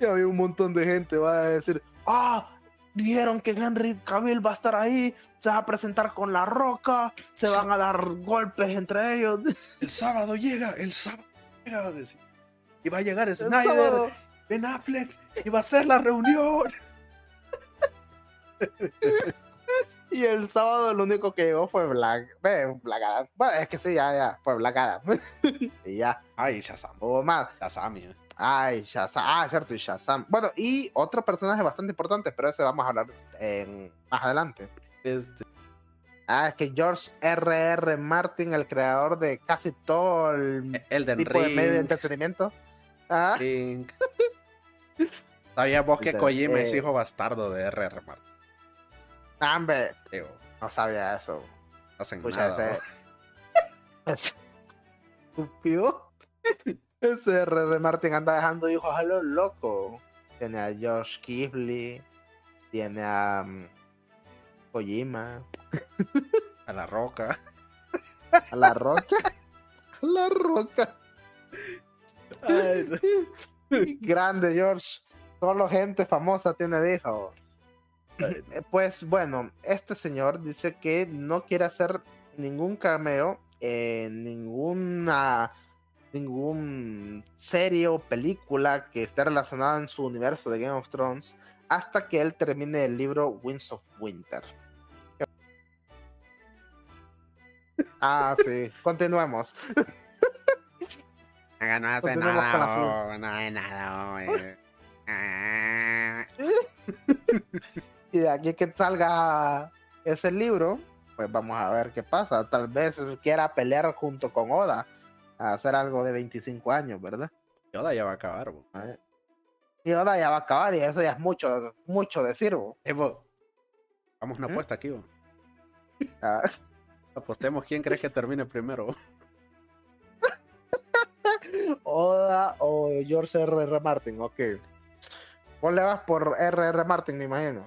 Speaker 2: Ya había un montón de gente va a decir, ah, vieron que Henry Cavill va a estar ahí, se va a presentar con la roca, se van a dar golpes entre ellos. (laughs)
Speaker 1: El sábado llega, el sábado llega, va a decir. Y va a llegar Snyder. Ben Affleck, y va a hacer la reunión. (laughs)
Speaker 2: Y el sábado lo único que llegó fue Black, ve, Black Adam. Bueno, es que sí, ya, ya, fue Black Adam. (laughs) y ya,
Speaker 1: Ay, Shazam.
Speaker 2: hubo más.
Speaker 1: Shazam, eh.
Speaker 2: Ay, Shazam. Ah, es cierto, y Shazam. Bueno, y otro personaje bastante importante, pero ese vamos a hablar en- más adelante.
Speaker 1: Este,
Speaker 2: Ah, es que George R.R. Martin, el creador de casi todo el
Speaker 1: Elden
Speaker 2: tipo de medio de entretenimiento. Ah,
Speaker 1: King. ¿Sabías vos que Kojima es hijo bastardo de R.R. Martin?
Speaker 2: hombre,
Speaker 1: Digo,
Speaker 2: no sabía eso.
Speaker 1: no hacen
Speaker 2: Escucha,
Speaker 1: nada. (laughs)
Speaker 2: estúpido. Ese R.R. Martin anda dejando hijos a lo loco. Tiene a George Kibley, tiene a mm, Kojima,
Speaker 1: A la roca.
Speaker 2: a La Roca. (laughs) A La Roca.
Speaker 1: Ay, no. (laughs)
Speaker 2: Grande, George. Solo gente famosa tiene de hijo. Eh, Pues bueno, este señor dice que no quiere hacer ningún cameo en ninguna ningún serie o película que esté relacionada en su universo de Game of Thrones hasta que él termine el libro Winds of Winter. Ah, sí. Continuemos. (laughs)
Speaker 1: No
Speaker 2: la
Speaker 1: nada, oh, no hay nada. oh. Ah.
Speaker 2: Y de aquí que salga ese libro, pues vamos a ver qué pasa. Tal vez quiera pelear junto con Oda a hacer algo de 25 años, ¿verdad?
Speaker 1: Yoda ya va a acabar, bo.
Speaker 2: Y Oda ya va a acabar y eso ya es mucho, mucho decir. bo.
Speaker 1: Eh, bo, Vamos a una apuesta aquí, bo.
Speaker 2: Ah, (laughs)
Speaker 1: Apostemos quién crees que termine primero. (laughs)
Speaker 2: Oda o George R.R. Martin, ok. Vos le vas por R.R. Martin, me imagino.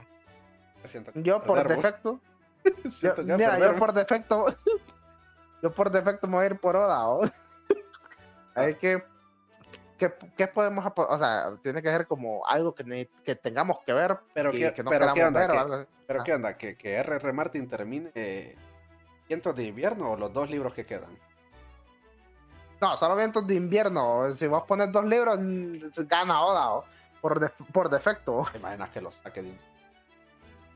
Speaker 2: Yo (laughs) por defecto, yo- mira, yo por defecto, yo por defecto me voy a ir por Oda. ¿o? Hay que, ¿qué, qué podemos, o sea, tiene que ser como algo que, que tengamos que ver,
Speaker 1: Pero
Speaker 2: que, no
Speaker 1: pero
Speaker 2: queramos
Speaker 1: onda,
Speaker 2: ver o
Speaker 1: qué-
Speaker 2: algo así.
Speaker 1: Pero
Speaker 2: Ah.
Speaker 1: qué onda, que, que R.R. Martin termine eh, Vientos de invierno o los dos libros que quedan.
Speaker 2: No, solo vientos de invierno. Si vos pones dos libros, gana Oda ¿o? por, def- por defecto.
Speaker 1: ¿Te imaginas que los saque de.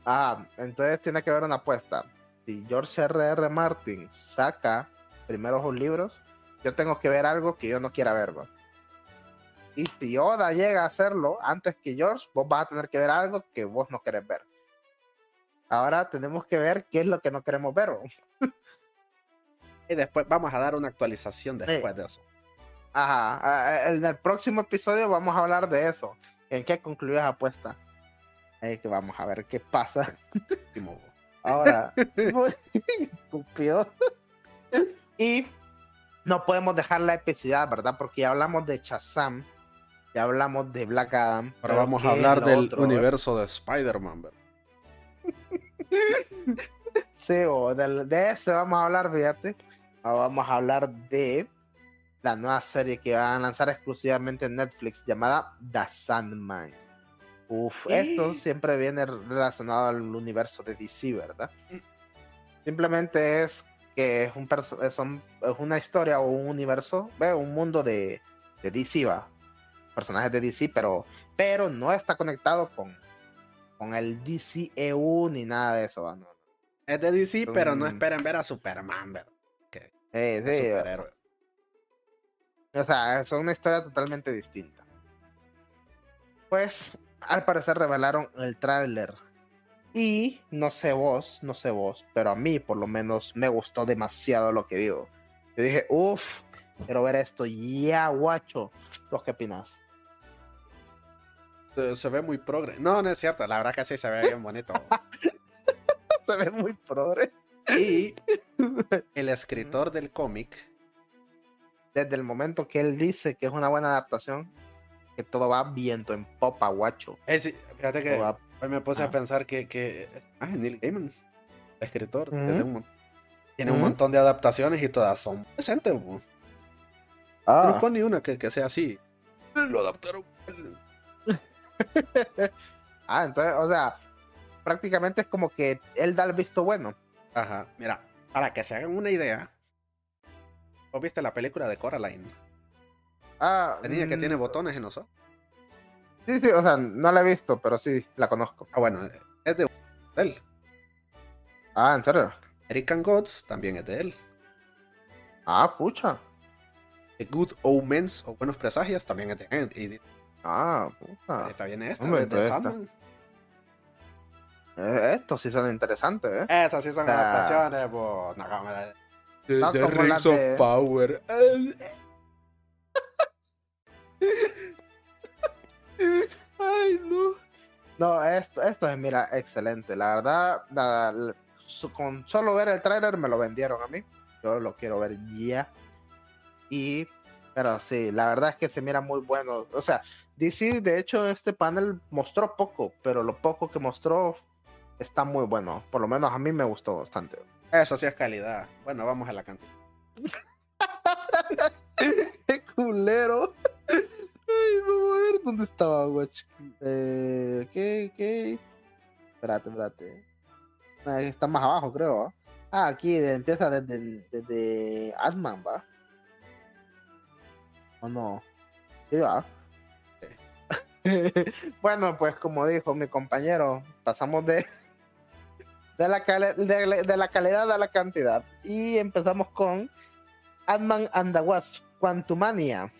Speaker 2: Ah, entonces tiene que haber una apuesta. Si George R.R. Martin saca primero sus libros, yo tengo que ver algo que yo no quiera ver. ¿va? Y si Oda llega a hacerlo antes que George, vos vas a tener que ver algo que vos no querés ver. Ahora tenemos que ver qué es lo que no queremos ver. (laughs)
Speaker 1: Y después vamos a dar una actualización después de eso.
Speaker 2: Ajá, en el próximo episodio vamos a hablar de eso. ¿En qué concluyó esa apuesta? Ahí que vamos a ver qué pasa. Ahora, (laughs) (laughs) estúpido. Y no podemos dejar la epicidad, ¿verdad? Porque ya hablamos de Shazam, ya hablamos de Black Adam.
Speaker 1: Ahora
Speaker 2: pero
Speaker 1: vamos
Speaker 2: ¿qué
Speaker 1: a hablar del
Speaker 2: otro?
Speaker 1: universo de Spider-Man. ¿verdad? (laughs)
Speaker 2: Sí, o del- de, ese vamos a hablar, fíjate. Ahora vamos a hablar de la nueva serie que van a lanzar exclusivamente en Netflix llamada The Sandman. Uf, esto siempre viene relacionado al universo de DC, ¿verdad? Simplemente es que es, un es, un- es una historia o un universo, ve, un mundo de, de DC, va. Personajes de DC, pero, pero no está conectado con, con el DCEU ni nada de eso, va. No,
Speaker 1: Es de DC, pero no esperen ver a Superman, ¿verdad?
Speaker 2: Eh,
Speaker 1: Es
Speaker 2: sí,
Speaker 1: superhéroe.
Speaker 2: o sea, es una historia totalmente distinta. Pues, al parecer revelaron el tráiler. Y no sé vos, no sé vos, pero a mí por lo menos me gustó demasiado lo que digo. Yo dije, uff, quiero ver esto ya, guacho. ¿Vos qué opinas?
Speaker 1: Eh, Se ve muy progre. No, no es cierto. La verdad que sí se ve bien bonito. (laughs)
Speaker 2: Se ve muy progre.
Speaker 1: Y (laughs) el escritor del cómic,
Speaker 2: Desde el momento que él dice que es una buena adaptación, que todo va viento en popa, guacho.
Speaker 1: es, fíjate que hoy me puse a
Speaker 2: Ah.
Speaker 1: pensar que, que ah, Neil Gaiman, escritor, tiene, un, montón de adaptaciones y todas son decentes. No
Speaker 2: Ah,
Speaker 1: ni una que, que sea así. Lo adaptaron. (laughs)
Speaker 2: ah, entonces, o sea, prácticamente es como que él da el visto bueno.
Speaker 1: Ajá, mira, para que se hagan una idea, ¿vos viste la película de Coraline?
Speaker 2: Ah,
Speaker 1: La niña que
Speaker 2: mm,
Speaker 1: tiene botones en los ojos.
Speaker 2: Sí, sí, o sea, no la he visto, pero sí, la conozco.
Speaker 1: Ah, bueno, es de él.
Speaker 2: Ah, ¿en serio?
Speaker 1: American Gods también es de él.
Speaker 2: Ah, pucha.
Speaker 1: The Good Omens o Buenos Presagios también es de él.
Speaker 2: Ah, puta.
Speaker 1: ahorita viene esta,
Speaker 2: Hombre,
Speaker 1: es de
Speaker 2: esta. Eh, esto sí suena interesante, ¿eh?
Speaker 1: Esas sí son
Speaker 2: Ah.
Speaker 1: adaptaciones, bo. No, cámara. The,
Speaker 2: No
Speaker 1: The Rings
Speaker 2: las
Speaker 1: of
Speaker 2: de-
Speaker 1: Power. (laughs) (laughs)
Speaker 2: Ay, no. No, esto, esto es, mira, excelente. La verdad, la- la- su- con solo ver el tráiler me lo vendieron a mí. Yo lo quiero ver ya. Y, pero sí, la verdad es que se mira muy bueno. O sea, DC, de hecho, este panel mostró poco, pero lo poco que mostró está muy bueno. Por lo menos a mí me gustó bastante.
Speaker 1: Eso sí es calidad. Bueno, vamos a la cantidad. (laughs)
Speaker 2: ¡Qué culero! Vamos a ver dónde estaba, guach. Eh, ¿Qué? ¿Qué? Espérate, espérate. Ah, está más abajo, creo. ¿ah? Ah, aquí empieza desde, el- desde Ant-Man, ¿va? ¿O no? Sí, va. (laughs) bueno, pues como dijo mi compañero, pasamos de, de, la, cali- de, la- de la calidad a la cantidad. Y empezamos con Ant-Man and the Wasp, Quantumania.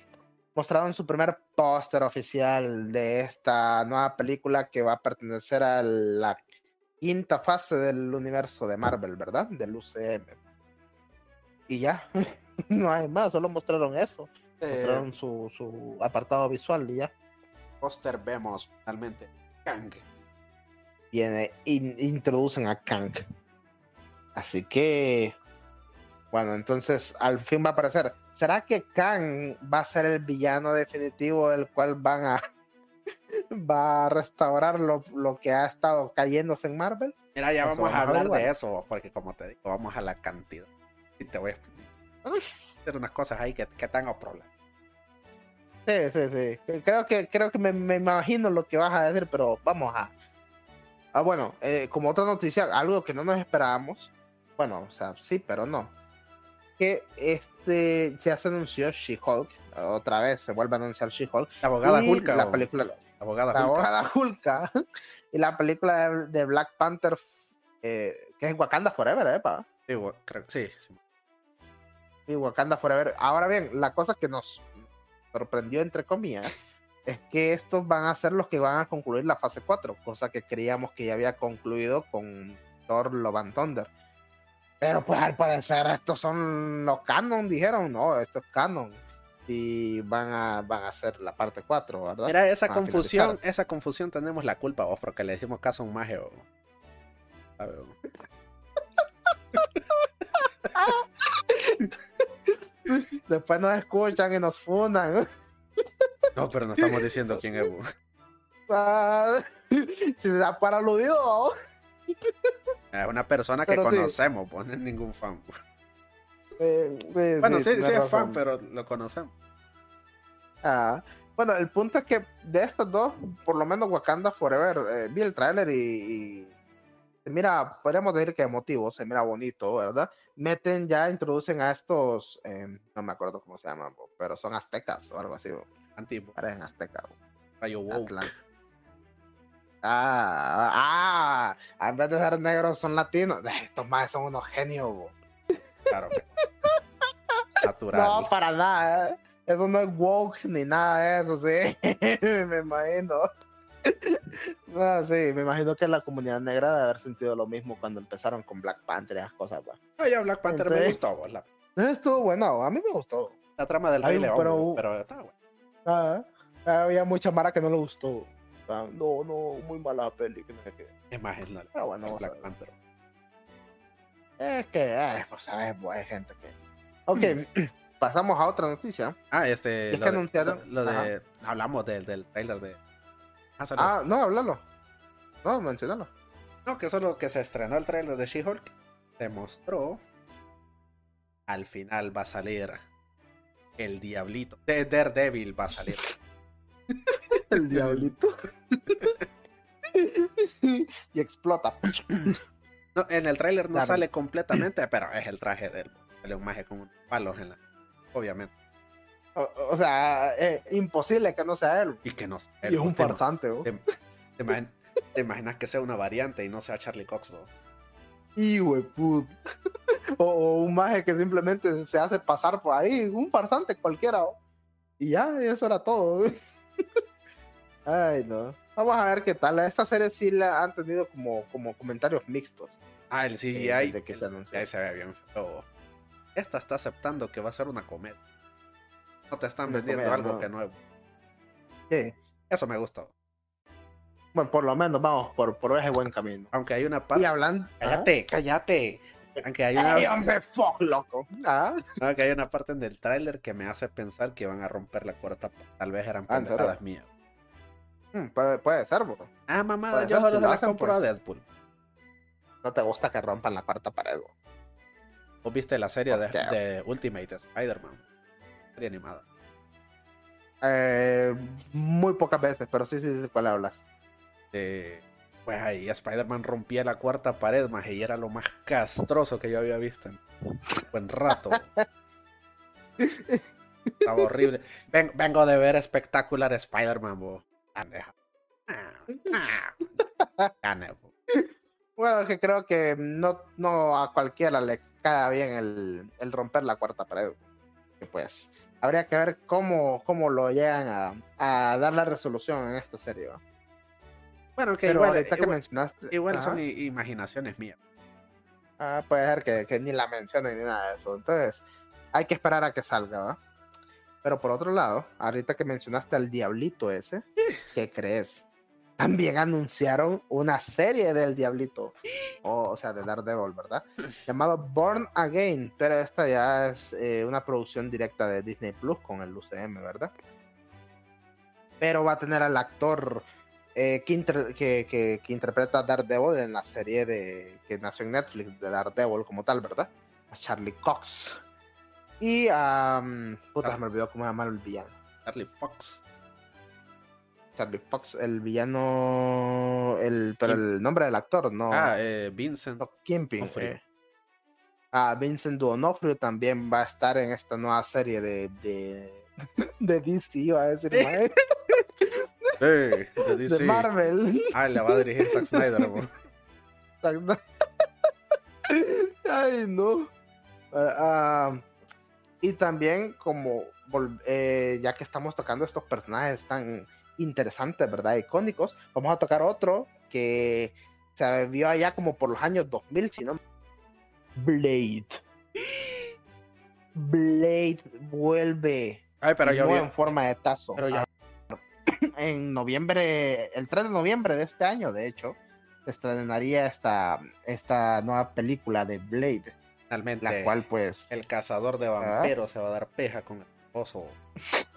Speaker 2: Mostraron su primer póster oficial de esta nueva película que va a pertenecer a la quinta fase del universo de Marvel, ¿verdad? Del UCM. Y ya, (laughs) no hay más, solo mostraron eso.
Speaker 1: Eh,
Speaker 2: Mostraron su, su apartado visual y ya.
Speaker 1: póster vemos finalmente Kang.
Speaker 2: Viene, in- introducen a Kang. Así que, bueno, entonces al fin va a aparecer. ¿Será que Kang va a ser el villano definitivo, el cual van a (laughs) va a restaurar lo, lo que ha estado cayéndose en Marvel?
Speaker 1: Mira, ya vamos a
Speaker 2: vamos a
Speaker 1: hablar de eso, porque como te digo, vamos a la cantidad. Y te voy a explicar unas cosas ahí que, que tengo problemas.
Speaker 2: Sí, sí, sí. Creo que, creo que me, me imagino lo que vas a decir, pero vamos a. Ah, bueno, eh, como otra noticia, algo que no nos esperábamos. Bueno, o sea, sí, pero no. Que este ya se anunció She-Hulk. Otra vez se vuelve a anunciar She-Hulk.
Speaker 1: La abogada Hulka.
Speaker 2: La
Speaker 1: o-
Speaker 2: película.
Speaker 1: la abogada
Speaker 2: La abogada Hulka. (laughs) y la película de, de Black Panther, eh, que es Wakanda Forever, ¿eh? pa?
Speaker 1: Sí, güey, creo- sí, sí.
Speaker 2: y Wakanda Forever. Ahora bien, la cosa que nos sorprendió, entre comillas, es que estos van a ser los que van a concluir la fase 4, cosa que creíamos que ya había concluido con Thor Love and Thunder. Pero pues al parecer estos son los canon, dijeron, no, esto es canon. Y van a, van a hacer la parte 4, ¿verdad?
Speaker 1: Mira, esa
Speaker 2: Van
Speaker 1: confusión, esa confusión tenemos la culpa vos, porque le decimos caso a un maje. o- ¿sabe, o?
Speaker 2: Después nos escuchan y nos fundan. (laughs)
Speaker 1: No, pero no estamos diciendo quién es. bo. (laughs)
Speaker 2: Ah, (laughs) si se da para aludido.
Speaker 1: Es una persona que
Speaker 2: Pero sí.
Speaker 1: conocemos, pues no es ningún fan.
Speaker 2: Eh, eh,
Speaker 1: Bueno, sí, sí, es
Speaker 2: razón.
Speaker 1: fan, pero lo conocemos.
Speaker 2: Ah, bueno, el punto es que de estas dos, por lo menos Wakanda Forever, eh, vi el tráiler y, y mira, podríamos decir que emotivo, se mira bonito, ¿verdad? Meten ya, introducen a estos, eh, no me acuerdo cómo se llaman, pero son aztecas o algo así,
Speaker 1: Antiguo.
Speaker 2: parecen aztecas.
Speaker 1: Rayo woke.
Speaker 2: Atlan- Ah, ah, en vez de ser negros son latinos. Estos más son unos genios, bo.
Speaker 1: Claro que. Natural.
Speaker 2: No, para nada. ¿eh? Eso no es woke ni nada de eso, sí. (laughs) me imagino. No, sí, me imagino que la comunidad negra debe haber sentido lo mismo cuando empezaron con Black Panther y esas cosas. pa.
Speaker 1: Ah, ya Black Panther me gustó. bo, La,
Speaker 2: Estuvo bueno, a mí me gustó.
Speaker 1: la trama del
Speaker 2: Ay,
Speaker 1: Rey León,
Speaker 2: pero-
Speaker 1: bo, pero está bueno.
Speaker 2: Ah, había mucha mara que no le gustó. No, no, muy mala peli, que no sé qué.
Speaker 1: Es más, es la
Speaker 2: Pero bueno,
Speaker 1: Black. Panther.
Speaker 2: Es que, eh, pues sabes, pues hay gente que. Ok, (clears throat) pasamos a otra noticia.
Speaker 1: Ah, este.
Speaker 2: Es
Speaker 1: lo
Speaker 2: que
Speaker 1: de-
Speaker 2: anunciaron-
Speaker 1: Lo, lo de. Hablamos del, del trailer de. Ah,
Speaker 2: Ah, no, háblalo. No, mencionalo.
Speaker 1: No, que solo que se estrenó el trailer de She-Hulk. Se mostró. Al final va a salir. El diablito. De Daredevil va a salir. (laughs)
Speaker 2: El diablito. (laughs) y explota.
Speaker 1: No, en el trailer no
Speaker 2: Claro.
Speaker 1: sale completamente, pero es el traje del. Sale un maje con unos palos en la. Obviamente.
Speaker 2: O, o sea, es imposible que no sea él.
Speaker 1: Y que no sé.
Speaker 2: Y es un
Speaker 1: te-
Speaker 2: farsante, ¿o?
Speaker 1: te, te imagin- te imaginas que sea una variante y no sea Charlie Cox, bro?
Speaker 2: Y put. (laughs) o, o un maje que simplemente se hace pasar por ahí, un farsante cualquiera. ¿o? Y ya, eso era todo. (laughs) Ay, no. Vamos a ver qué tal. Esta serie sí la han tenido como, como comentarios mixtos.
Speaker 1: Ah, el CGI.
Speaker 2: Eh, de que se anunció.
Speaker 1: Se ve bien feo. Esta está aceptando que va a ser una comedia. No te están
Speaker 2: Una
Speaker 1: vendiendo
Speaker 2: comedia,
Speaker 1: algo
Speaker 2: no.
Speaker 1: que nuevo.
Speaker 2: Sí.
Speaker 1: Eso me gustó.
Speaker 2: Bueno, por lo menos vamos por, por ese buen camino.
Speaker 1: Aunque hay una
Speaker 2: Y
Speaker 1: parte.
Speaker 2: hablando.
Speaker 1: Cállate, cállate. Aunque hay
Speaker 2: ¿Ah?
Speaker 1: Una,
Speaker 2: hombre, fuck, loco. Ah,
Speaker 1: aunque hay una parte en el tráiler que me hace pensar que van a romper la cuarta. Tal vez eran
Speaker 2: Ah,
Speaker 1: pendejadas mías.
Speaker 2: Mm, puede, puede ser, bro.
Speaker 1: Ah, mamada,
Speaker 2: Puede
Speaker 1: yo solo se las compro a
Speaker 2: pues.
Speaker 1: Deadpool.
Speaker 2: No te gusta que rompan la cuarta pared, bro.
Speaker 1: ¿Vos viste la serie de, Ultimate Spider-Man? Serie animada.
Speaker 2: Eh, muy pocas veces, pero sí, sí, sí, ¿cuál hablas?
Speaker 1: Eh, pues ahí Spider-Man rompía la cuarta pared, más y era lo más castroso que yo había visto en un buen rato. (laughs) Estaba horrible. Ven- vengo de ver espectacular Spider-Man, bo. Ah, ah. Bo.
Speaker 2: Bueno, que creo que no, no a cualquiera le queda bien el, el romper la cuarta pared. Que pues habría que ver cómo, cómo lo llegan a, a dar la resolución en esta serie.
Speaker 1: Bueno, que
Speaker 2: Pero
Speaker 1: igual,
Speaker 2: ahorita que mencionaste.
Speaker 1: igual
Speaker 2: ajá,
Speaker 1: son imaginaciones mías.
Speaker 2: ah, puede ser que, que ni la mencionen ni nada de eso. Entonces, hay que esperar a que salga, ¿va? Pero por otro lado, ahorita que mencionaste al diablito ese, ¿qué crees? También anunciaron una serie del diablito, o, o sea, de Daredevil, ¿verdad? (laughs) Llamado Born Again, pero esta ya es eh, una producción directa de Disney Plus con el UCM, ¿verdad? Pero va a tener al actor eh, que, inter- que, que- que interpreta a Daredevil en la serie de que nació en Netflix de Daredevil como tal, ¿verdad? A Charlie Cox. Y a... puta,
Speaker 1: Ah.
Speaker 2: se me olvidó cómo se llama el villano.
Speaker 1: Charlie Fox.
Speaker 2: Charlie Fox, el villano... El, pero
Speaker 1: Kim-
Speaker 2: el nombre del actor, no...
Speaker 1: Ah, eh, Vincent.
Speaker 2: no.
Speaker 1: D'Onofrio.
Speaker 2: eh. Ah, Vincent D'Onofrio también va a estar en esta nueva serie de... de... (laughs) De DC, iba a decir,
Speaker 1: Sí, (laughs) de
Speaker 2: de
Speaker 1: DC.
Speaker 2: Marvel.
Speaker 1: Ah, le va a dirigir Zack Snyder.
Speaker 2: Exacto. (laughs) Ay, no. Ah, y también como eh, ya que estamos tocando estos personajes tan interesantes, ¿verdad? Icónicos, vamos a tocar otro que se vio allá como por los años 2000, si no... Blade. Blade vuelve
Speaker 1: Ay, pero vi.
Speaker 2: en forma de tazo.
Speaker 1: Pero ya-
Speaker 2: Ah, (coughs) en noviembre, el 3 de noviembre de este año, de hecho, se estrenaría esta, esta nueva película de Blade, La cual pues...
Speaker 1: el cazador de vampiros se va a dar peja con el oso. (laughs)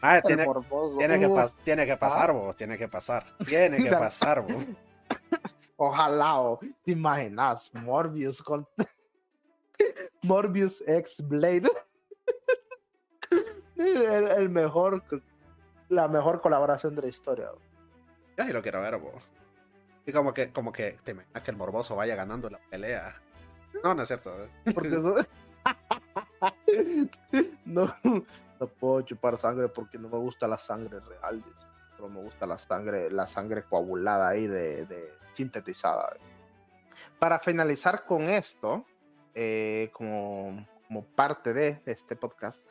Speaker 1: Ah, tiene,
Speaker 2: el morboso.
Speaker 1: tiene, que,
Speaker 2: Uf,
Speaker 1: pa- tiene que pasar, vos, tiene que pasar. Tiene que (laughs) pasar, vos.
Speaker 2: Ojalá, o, te imaginas, Morbius con... (laughs) Morbius ex Blade. el, el mejor, la mejor colaboración de la historia.
Speaker 1: Yo sí lo quiero ver, vos. Y como que, como que te imaginas que el morboso vaya ganando la pelea. No, no es cierto. ¿eh? (laughs)
Speaker 2: Porque no... (laughs) no, no puedo chupar sangre porque no me gusta la sangre real, pero me gusta la sangre, la sangre coagulada ahí de, de sintetizada. Para finalizar con esto, eh, como, como parte de este podcast,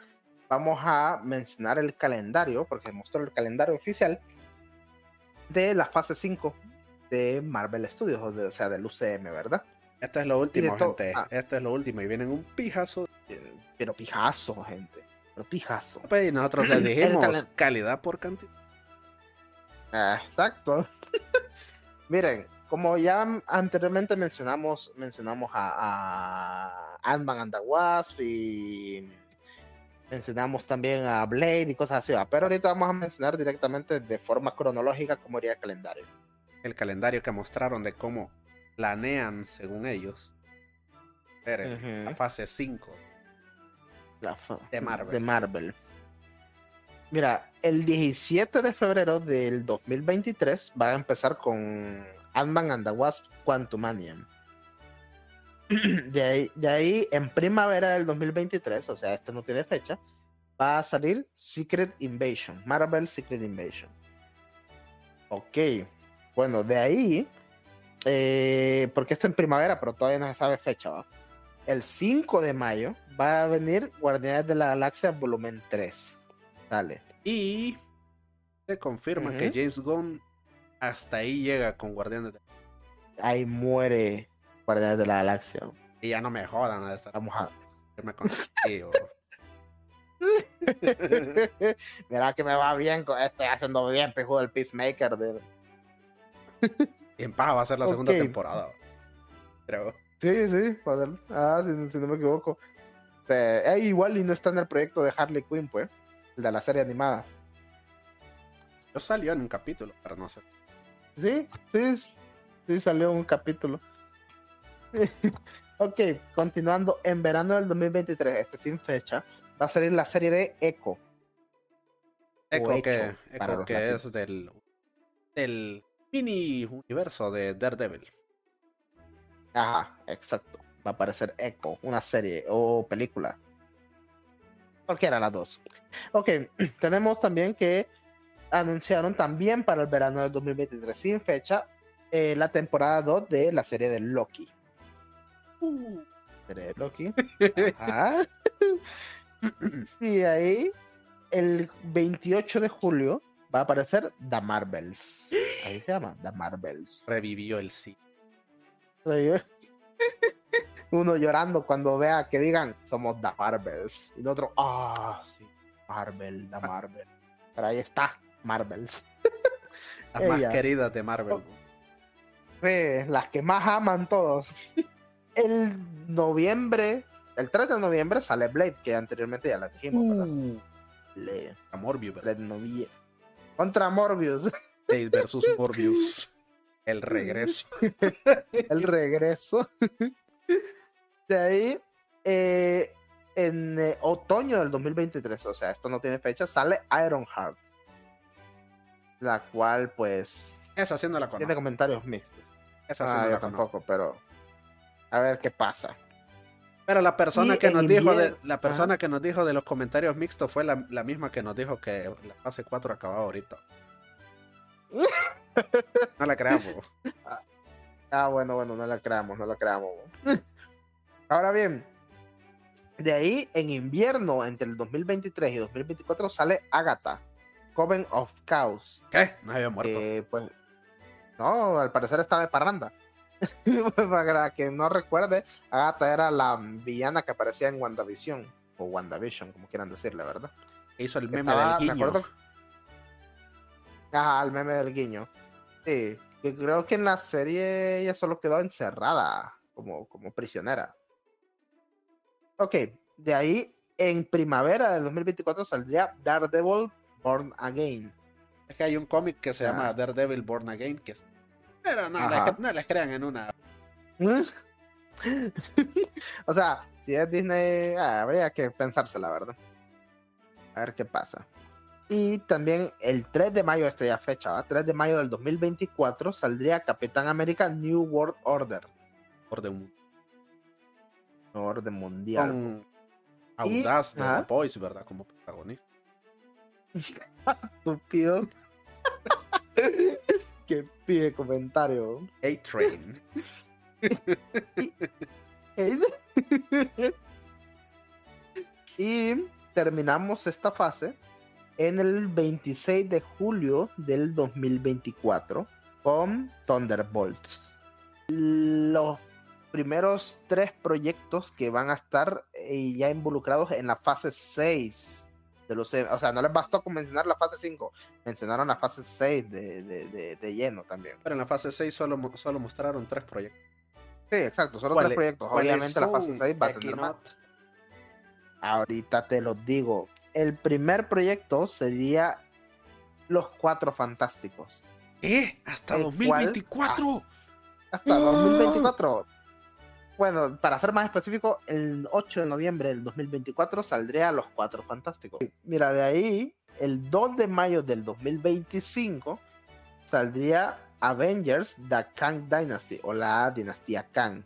Speaker 2: vamos a mencionar el calendario, porque mostró el calendario oficial de la fase 5 de Marvel Studios, o, de- o sea, del UCM, ¿verdad?
Speaker 1: Esto es lo último, gente.
Speaker 2: ah.
Speaker 1: Esto es lo último. Y vienen un pijazo.
Speaker 2: Pero pijazo, gente. Pero pijazo.
Speaker 1: Pues, Y nosotros les (laughs) dijimos calidad por cantidad.
Speaker 2: Ah, exacto. (laughs) Miren, como ya anteriormente mencionamos, mencionamos a, a Ant-Man and the Wasp y mencionamos también a Blade y cosas así, pero ahorita vamos a mencionar directamente de forma cronológica cómo iría el calendario.
Speaker 1: El calendario que mostraron de cómo planean, según ellos, la fase 5
Speaker 2: de Marvel. Mira, el 17 de febrero del 2023 va a empezar con Ant-Man and the Wasp Quantumanium. (clears throat) De ahí, de ahí, en primavera del 2023, o sea, este no tiene fecha, va a salir Secret Invasion, Marvel Secret Invasion. Ok, bueno, de ahí, eh, porque esto en primavera, pero todavía no se sabe fecha, ¿va? El 5 de mayo va a venir Guardianes de la Galaxia Volumen 3. Dale.
Speaker 1: Y se confirma que James Gunn hasta ahí llega con Guardianes de
Speaker 2: Ahí muere Guardianes de la Galaxia.
Speaker 1: Y ya no me jodan a estar.
Speaker 2: Vamos a
Speaker 1: contigo. (laughs)
Speaker 2: Mira que me va bien, estoy haciendo bien, pejo del Peacemaker. De... (laughs)
Speaker 1: y en paz va a ser la segunda temporada. Creo.
Speaker 2: Sí, sí, Ah, si, no me equivoco. Eh, igual y no está en el proyecto de Harley Quinn, pues. El de la serie animada.
Speaker 1: Yo salió en un capítulo, pero no sé.
Speaker 2: Sí, sí, sí, salió un capítulo. (laughs) ok, continuando. En verano del 2023, este sin fecha, va a salir la serie de Echo.
Speaker 1: Echo, que, Echo que es del, del mini universo de Daredevil.
Speaker 2: Ajá, exacto. Va a aparecer Echo, una serie o película. Cualquiera de las dos. Ok, (clears throat) tenemos también que anunciaron también para el verano del 2023 sin fecha eh, la temporada 2 de la serie de Loki. Uh. serie de Loki. (laughs) y ahí, el 28 de julio, va a aparecer The Marvels. Ahí se llama The Marvels.
Speaker 1: Revivió el sí. (laughs)
Speaker 2: Uno llorando cuando vea que digan somos The Marvels. Y el otro, ah, sí, Marvel, The Marvel. Pero ahí está, Marvels. (laughs)
Speaker 1: Las más queridas de Marvel.
Speaker 2: Sí, las que más aman todos. (laughs) El noviembre, el 3 de noviembre sale Blade, que anteriormente ya la dijimos. Uh,
Speaker 1: Blade. Morbius,
Speaker 2: Blade Contra Morbius.
Speaker 1: Versus Morbius. El regreso. (laughs)
Speaker 2: el regreso. De ahí, eh, en eh, otoño del 2023, o sea, esto no tiene fecha, sale Ironheart. La cual, pues.
Speaker 1: Esa haciendo la
Speaker 2: Tiene comentarios mixtos. Esa ah, yo tampoco, pero. A ver qué pasa.
Speaker 1: Pero la persona que nos dijo de la persona que nos dijo de los comentarios mixtos fue la, la misma que nos dijo que la fase 4 acababa ahorita. (laughs) No la creamos.
Speaker 2: Ah, bueno, bueno, no la creamos, no la creamos. (laughs) Ahora bien, de ahí en invierno, entre el 2023 y 2024, sale Agatha, Coven of Chaos.
Speaker 1: ¿Qué? No había muerto.
Speaker 2: pues, no, al parecer está de parranda. (laughs) Para que no recuerde, Agatha era la villana que aparecía en WandaVision, o WandaVision, como quieran decirle, ¿verdad?
Speaker 1: Hizo el meme del guiño.
Speaker 2: Ajá, el meme del guiño. Sí, que creo que en la serie ella solo quedó encerrada como, como prisionera. Ok, de ahí en primavera del 2024 saldría Daredevil Born Again.
Speaker 1: Es que hay un cómic que se llama Daredevil Born Again, que Pero no, no les crean en una. (laughs)
Speaker 2: o sea, si es Disney, ah, habría que pensársela, ¿verdad? A ver qué pasa. Y también el 3 de mayo, esta ya fecha, ¿va? 3 de mayo del 2024 saldría Capitán América New World Order.
Speaker 1: Orden,
Speaker 2: Orden Mundial.
Speaker 1: Con Audaz de The Boys, ¿verdad? Como protagonista. (laughs)
Speaker 2: Estúpido. (laughs) Qué pide comentario.
Speaker 1: A-Train. (laughs)
Speaker 2: y terminamos esta fase en el 26 de julio del 2024 con Thunderbolts. Los primeros tres proyectos que van a estar eh, ya involucrados en la fase 6 de los, o sea, no les bastó con mencionar la fase 5, mencionaron la fase 6 de, de, de, lleno también.
Speaker 1: Pero en la fase 6 solo, solo mostraron tres proyectos.
Speaker 2: Sí, exacto, solo tres proyectos. Obviamente la fase 6 va a tener más. Ahorita te lo digo. El primer proyecto sería Los Cuatro Fantásticos.
Speaker 1: ¿Eh? ¿Hasta 2024?
Speaker 2: hasta, 2024. Bueno, para ser más específico, el 8 de noviembre del 2024 saldría Los Cuatro Fantásticos. Mira, de ahí, el 2 de mayo del 2025 saldría Avengers The Kang Dynasty o la dinastía Kang.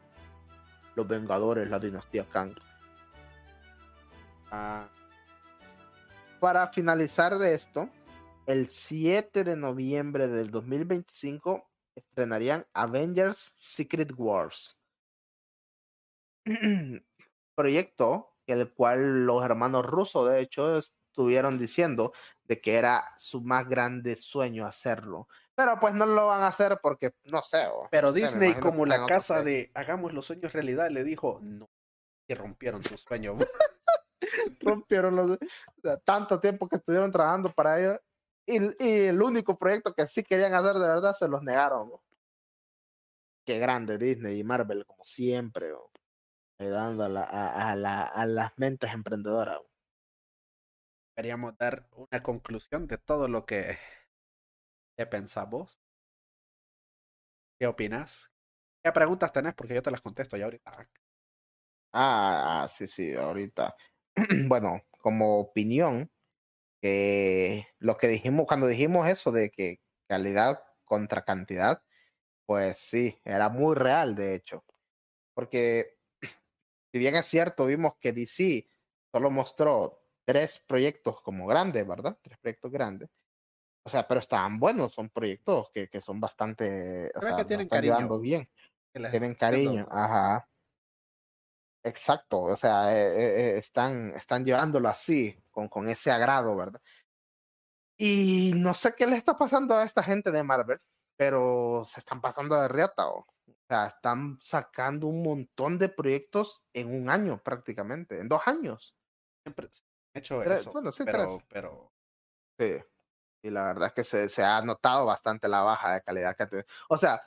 Speaker 2: Los Vengadores, la dinastía Kang. Ah. Para finalizar esto, el 7 de noviembre del 2025 estrenarían Avengers Secret Wars. (clears throat) Proyecto el cual los hermanos rusos, de hecho, estuvieron diciendo de que era su más grande sueño hacerlo. Pero pues no lo van a hacer porque, no sé.
Speaker 1: Pero Disney, como la casa de hagamos los sueños realidad, le dijo no. Y rompieron su sueño. (laughs) (laughs)
Speaker 2: rompieron los. Tanto tiempo que estuvieron trabajando para ellos. Y, el único proyecto que sí querían hacer de verdad se los negaron. Qué grande Disney y Marvel, como siempre, ayudando a, la, a, la, a las mentes emprendedoras.
Speaker 1: Queríamos dar una conclusión de todo lo que ¿Qué pensamos? ¿Qué opinas? ¿Qué preguntas tenés? Porque yo te las contesto ya ahorita.
Speaker 2: Ah, ah sí, sí, ahorita. (clears throat) bueno, como opinión, eh, lo que dijimos, cuando dijimos eso de que calidad contra cantidad, pues sí, era muy real, de hecho. Porque, si bien es cierto, vimos que DC solo mostró tres proyectos como grandes, ¿verdad? Tres proyectos grandes. O sea, pero están buenos, son proyectos que, que son bastante, o sea, que tienen están llevando bien. Tienen cariño, ajá. Exacto, o sea, eh, eh, están, están llevándolo así, con, con ese agrado, ¿verdad? Y no sé qué le está pasando a esta gente de Marvel, pero se están pasando de riata, o, sea, están sacando un montón de proyectos en un año prácticamente, en dos años.
Speaker 1: Siempre he hecho eso. Bueno, sí, pero, pero...
Speaker 2: Sí. Y la verdad es que se, se ha notado bastante la baja de calidad que ha tenido. O sea,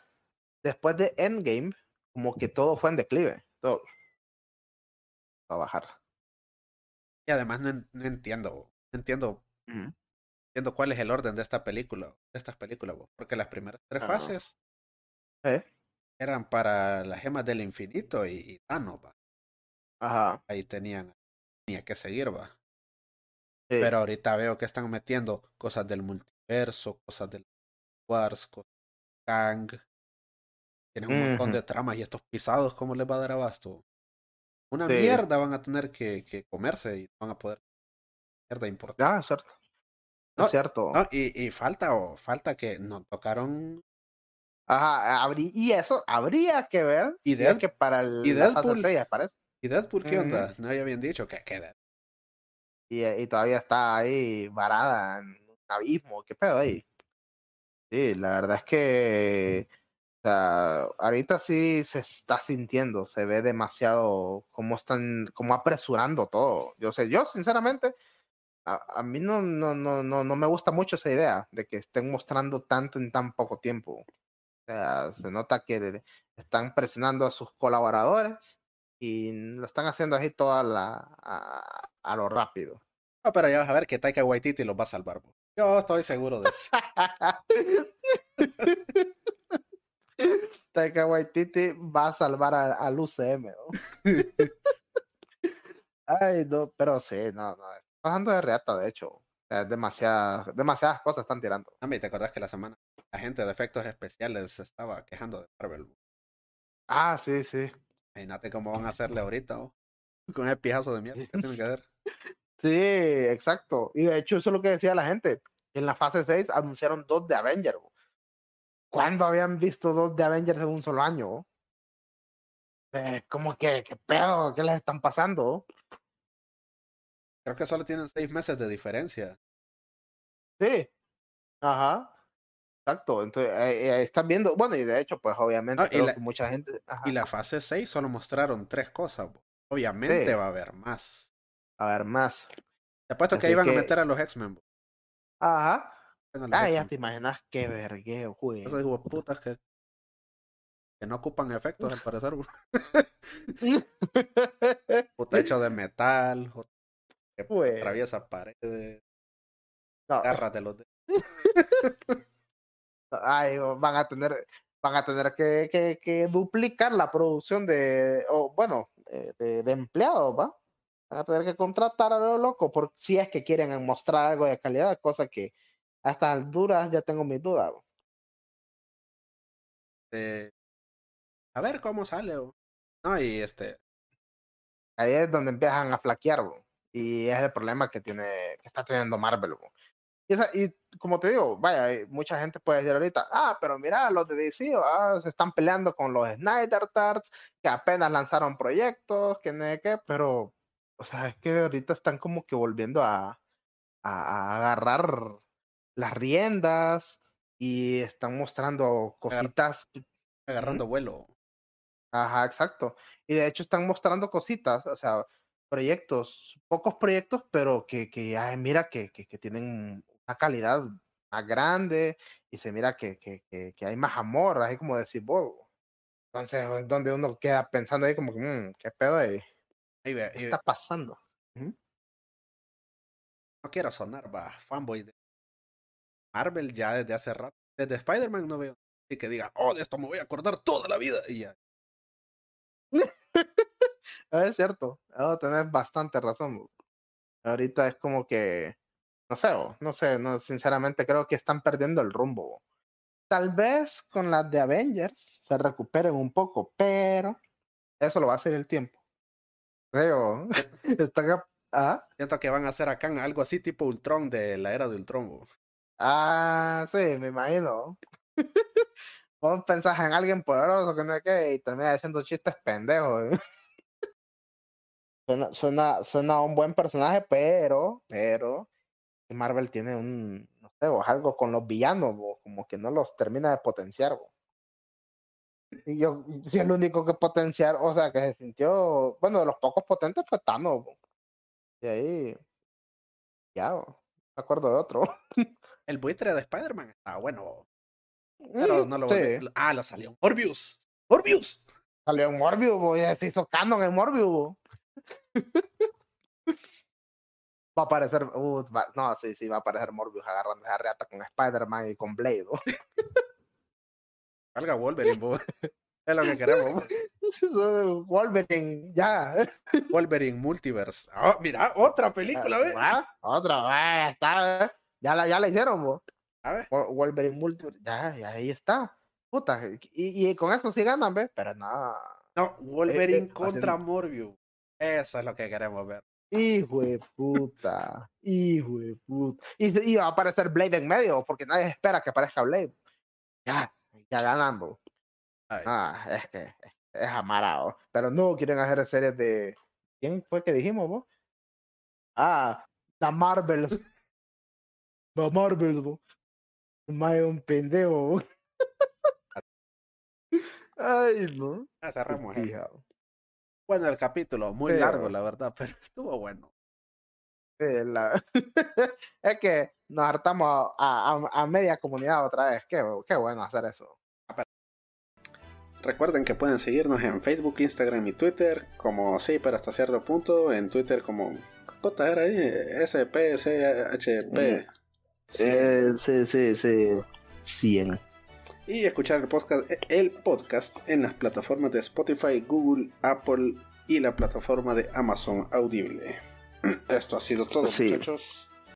Speaker 2: después de Endgame, como que todo fue en declive. Todo a bajar.
Speaker 1: Y además no, entiendo, no entiendo, entiendo cuál es el orden de esta película, de estas películas, porque las primeras tres fases
Speaker 2: ¿Eh?
Speaker 1: eran para las gemas del infinito y, y Thanos,
Speaker 2: Ajá.
Speaker 1: Ahí tenían, tenía que seguir, va. Pero ahorita veo que están metiendo cosas del multiverso, cosas del Wars, cosas de Kang. Tienen un montón de tramas y estos pisados, ¿cómo les va a dar abasto? Una mierda van a tener que, que, comerse y van a poder. Mierda importante.
Speaker 2: Ah, cierto. No, es cierto.
Speaker 1: y, y falta, o falta que nos tocaron.
Speaker 2: Ajá, y eso habría que ver.
Speaker 1: Y si
Speaker 2: que para el,
Speaker 1: y Deadpool, ¿Y Deadpool qué onda? No había bien dicho que queda
Speaker 2: y, todavía está ahí varada en un abismo. ¿Qué pedo ahí? Sí, la verdad es que sea, ahorita sí se está sintiendo, se ve demasiado cómo están, como apresurando todo. Yo sé, yo sinceramente, a, mí no, no, no, no, no me gusta mucho esa idea de que estén mostrando tanto en tan poco tiempo. O sea, se nota que están presionando a sus colaboradores y lo están haciendo así toda la, a, lo rápido.
Speaker 1: No, pero ya vas a ver que Taika Waititi los va a salvar. Yo estoy seguro de eso. (laughs)
Speaker 2: Taika Waititi va a salvar al UCM. (laughs) Ay, no, pero sí, no, no. Pasando de reata, de hecho. demasiadas, demasiadas cosas están tirando.
Speaker 1: A mí, ¿te acordás que la semana la gente de efectos especiales se estaba quejando de Marvel?
Speaker 2: Ah, sí, sí.
Speaker 1: Imagínate cómo van a hacerle ahorita, con ese pijazo de mierda que tienen que hacer.
Speaker 2: Sí, exacto. Y de hecho, eso es lo que decía la gente. En la fase 6 anunciaron dos de Avengers. ¿Cuándo habían visto dos de Avengers en un solo año? Eh, como que, qué pedo, ¿qué les están pasando?
Speaker 1: Creo que solo tienen seis meses de diferencia.
Speaker 2: Sí. Ajá. Exacto, entonces eh, eh, están viendo, bueno, y de hecho, pues obviamente mucha gente...
Speaker 1: Y la fase 6 solo mostraron tres cosas, obviamente va a haber más.
Speaker 2: Va a haber más.
Speaker 1: Te apuesto que iban a meter a los X-Men.
Speaker 2: Ajá. Ah, ya te imaginas qué vergueo, güey.
Speaker 1: Esos hijos putas que, que no ocupan efectos al parecer. (laughs) (laughs) Puta hecho de metal, que pues. atraviesa paredes, no. garras de los dedos. (laughs)
Speaker 2: Ay, van a tener, van a tener que, que, que duplicar la producción de, o bueno, eh, de, de, empleados, ¿va? Van a tener que contratar a lo loco, por si es que quieren mostrar algo de calidad, cosa que a estas alturas ya tengo mis dudas.
Speaker 1: Eh, a ver cómo sale. No, y este.
Speaker 2: Ahí es donde empiezan a flaquear, y es el problema que tiene, que está teniendo Marvel. Y, y, como te digo, vaya, eh, mucha gente puede decir ahorita, ah, pero mira, los de DC ah, se están peleando con los Snyder Tarts, que apenas lanzaron proyectos, que no qué, pero, o sea, es que ahorita están como que volviendo a, a, agarrar las riendas y están mostrando cositas.
Speaker 1: Agarrando vuelo.
Speaker 2: Ajá, exacto. Y de hecho están mostrando cositas, o sea, proyectos, pocos proyectos, pero que, que mira que, que, que tienen una calidad más grande y se mira que, que, que, hay más amor, así como decir, bobo. Entonces, donde uno queda pensando ahí como que, mmm, ¿qué pedo ahí? ¿Qué está pasando? No
Speaker 1: quiero sonar, va, fanboy de Marvel ya desde hace rato. Desde Spider-Man no veo y que diga, oh, de esto me voy a acordar toda la vida y ya. (laughs)
Speaker 2: es cierto, oh, tenés bastante razón. Ahorita es como que no sé, no sé, no, sinceramente creo que están perdiendo el rumbo. Tal vez con las de Avengers se recuperen un poco, pero eso lo va a hacer el tiempo. Creo. (laughs) Está ¿Ah?
Speaker 1: Siento que van a hacer acá algo así tipo Ultron de la era de Ultron.
Speaker 2: Ah, sí, me imagino. (laughs) Vos pensás en alguien poderoso que no es que y termina diciendo chistes pendejos. suena, suena, suena un buen personaje, pero, pero Marvel tiene un, no sé, o algo con los villanos, como que no los termina de potenciar. Y yo, si el único que potenciar, o sea, que se sintió, bueno, de los pocos potentes fue Thanos. Y ahí, ya, acuerdo de otro.
Speaker 1: El buitre de Spider-Man está bueno. Pero mm, no lo Ah, lo salió Morbius. Morbius.
Speaker 2: Salió en Morbius, ya se hizo canon en Morbius va a aparecer, uh, no, sí, sí, va a aparecer Morbius agarrando esa reata con Spider-Man y con Blade.
Speaker 1: Salga Wolverine, (laughs) es lo que queremos. (laughs)
Speaker 2: Wolverine, ya.
Speaker 1: Wolverine Multiverse. Oh, mira, otra película, ¿ves?
Speaker 2: Otra, está, ya la, ya la hicieron, ver. Wolverine Multiverse, ya, ya, ahí está. Puta, y, y con eso sí ganan, ¿ves? Pero no.
Speaker 1: No, Wolverine contra Morbius. Eso es lo que queremos ver.
Speaker 2: Hijo de puta. Hijo de puta. Y, va a aparecer Blade en medio, porque nadie espera que aparezca Blade. Ya, ya ganando. Ah, es que es amarado. Pero no quieren hacer series de. ¿Quién fue que dijimos vos? Ah, The Marvels. (laughs) The Marvels, vos. un pendejo. (laughs) Ay, no.
Speaker 1: Ah, bueno, el capítulo, muy largo, la verdad, (laughs) pero estuvo bueno.
Speaker 2: es que nos hartamos a, media comunidad otra vez. Qué, qué bueno hacer eso.
Speaker 1: Recuerden que pueden seguirnos en Facebook, Instagram y Twitter como sí, pero hasta cierto punto. En Twitter como ¿Cuánto era ahí? SPCHP.
Speaker 2: Sí, eh, sí, sí, sí. 100
Speaker 1: y escuchar el podcast, el podcast en las plataformas de Spotify, Google, Apple y la plataforma de Amazon Audible. (clears throat) Esto ha sido todo, muchachos.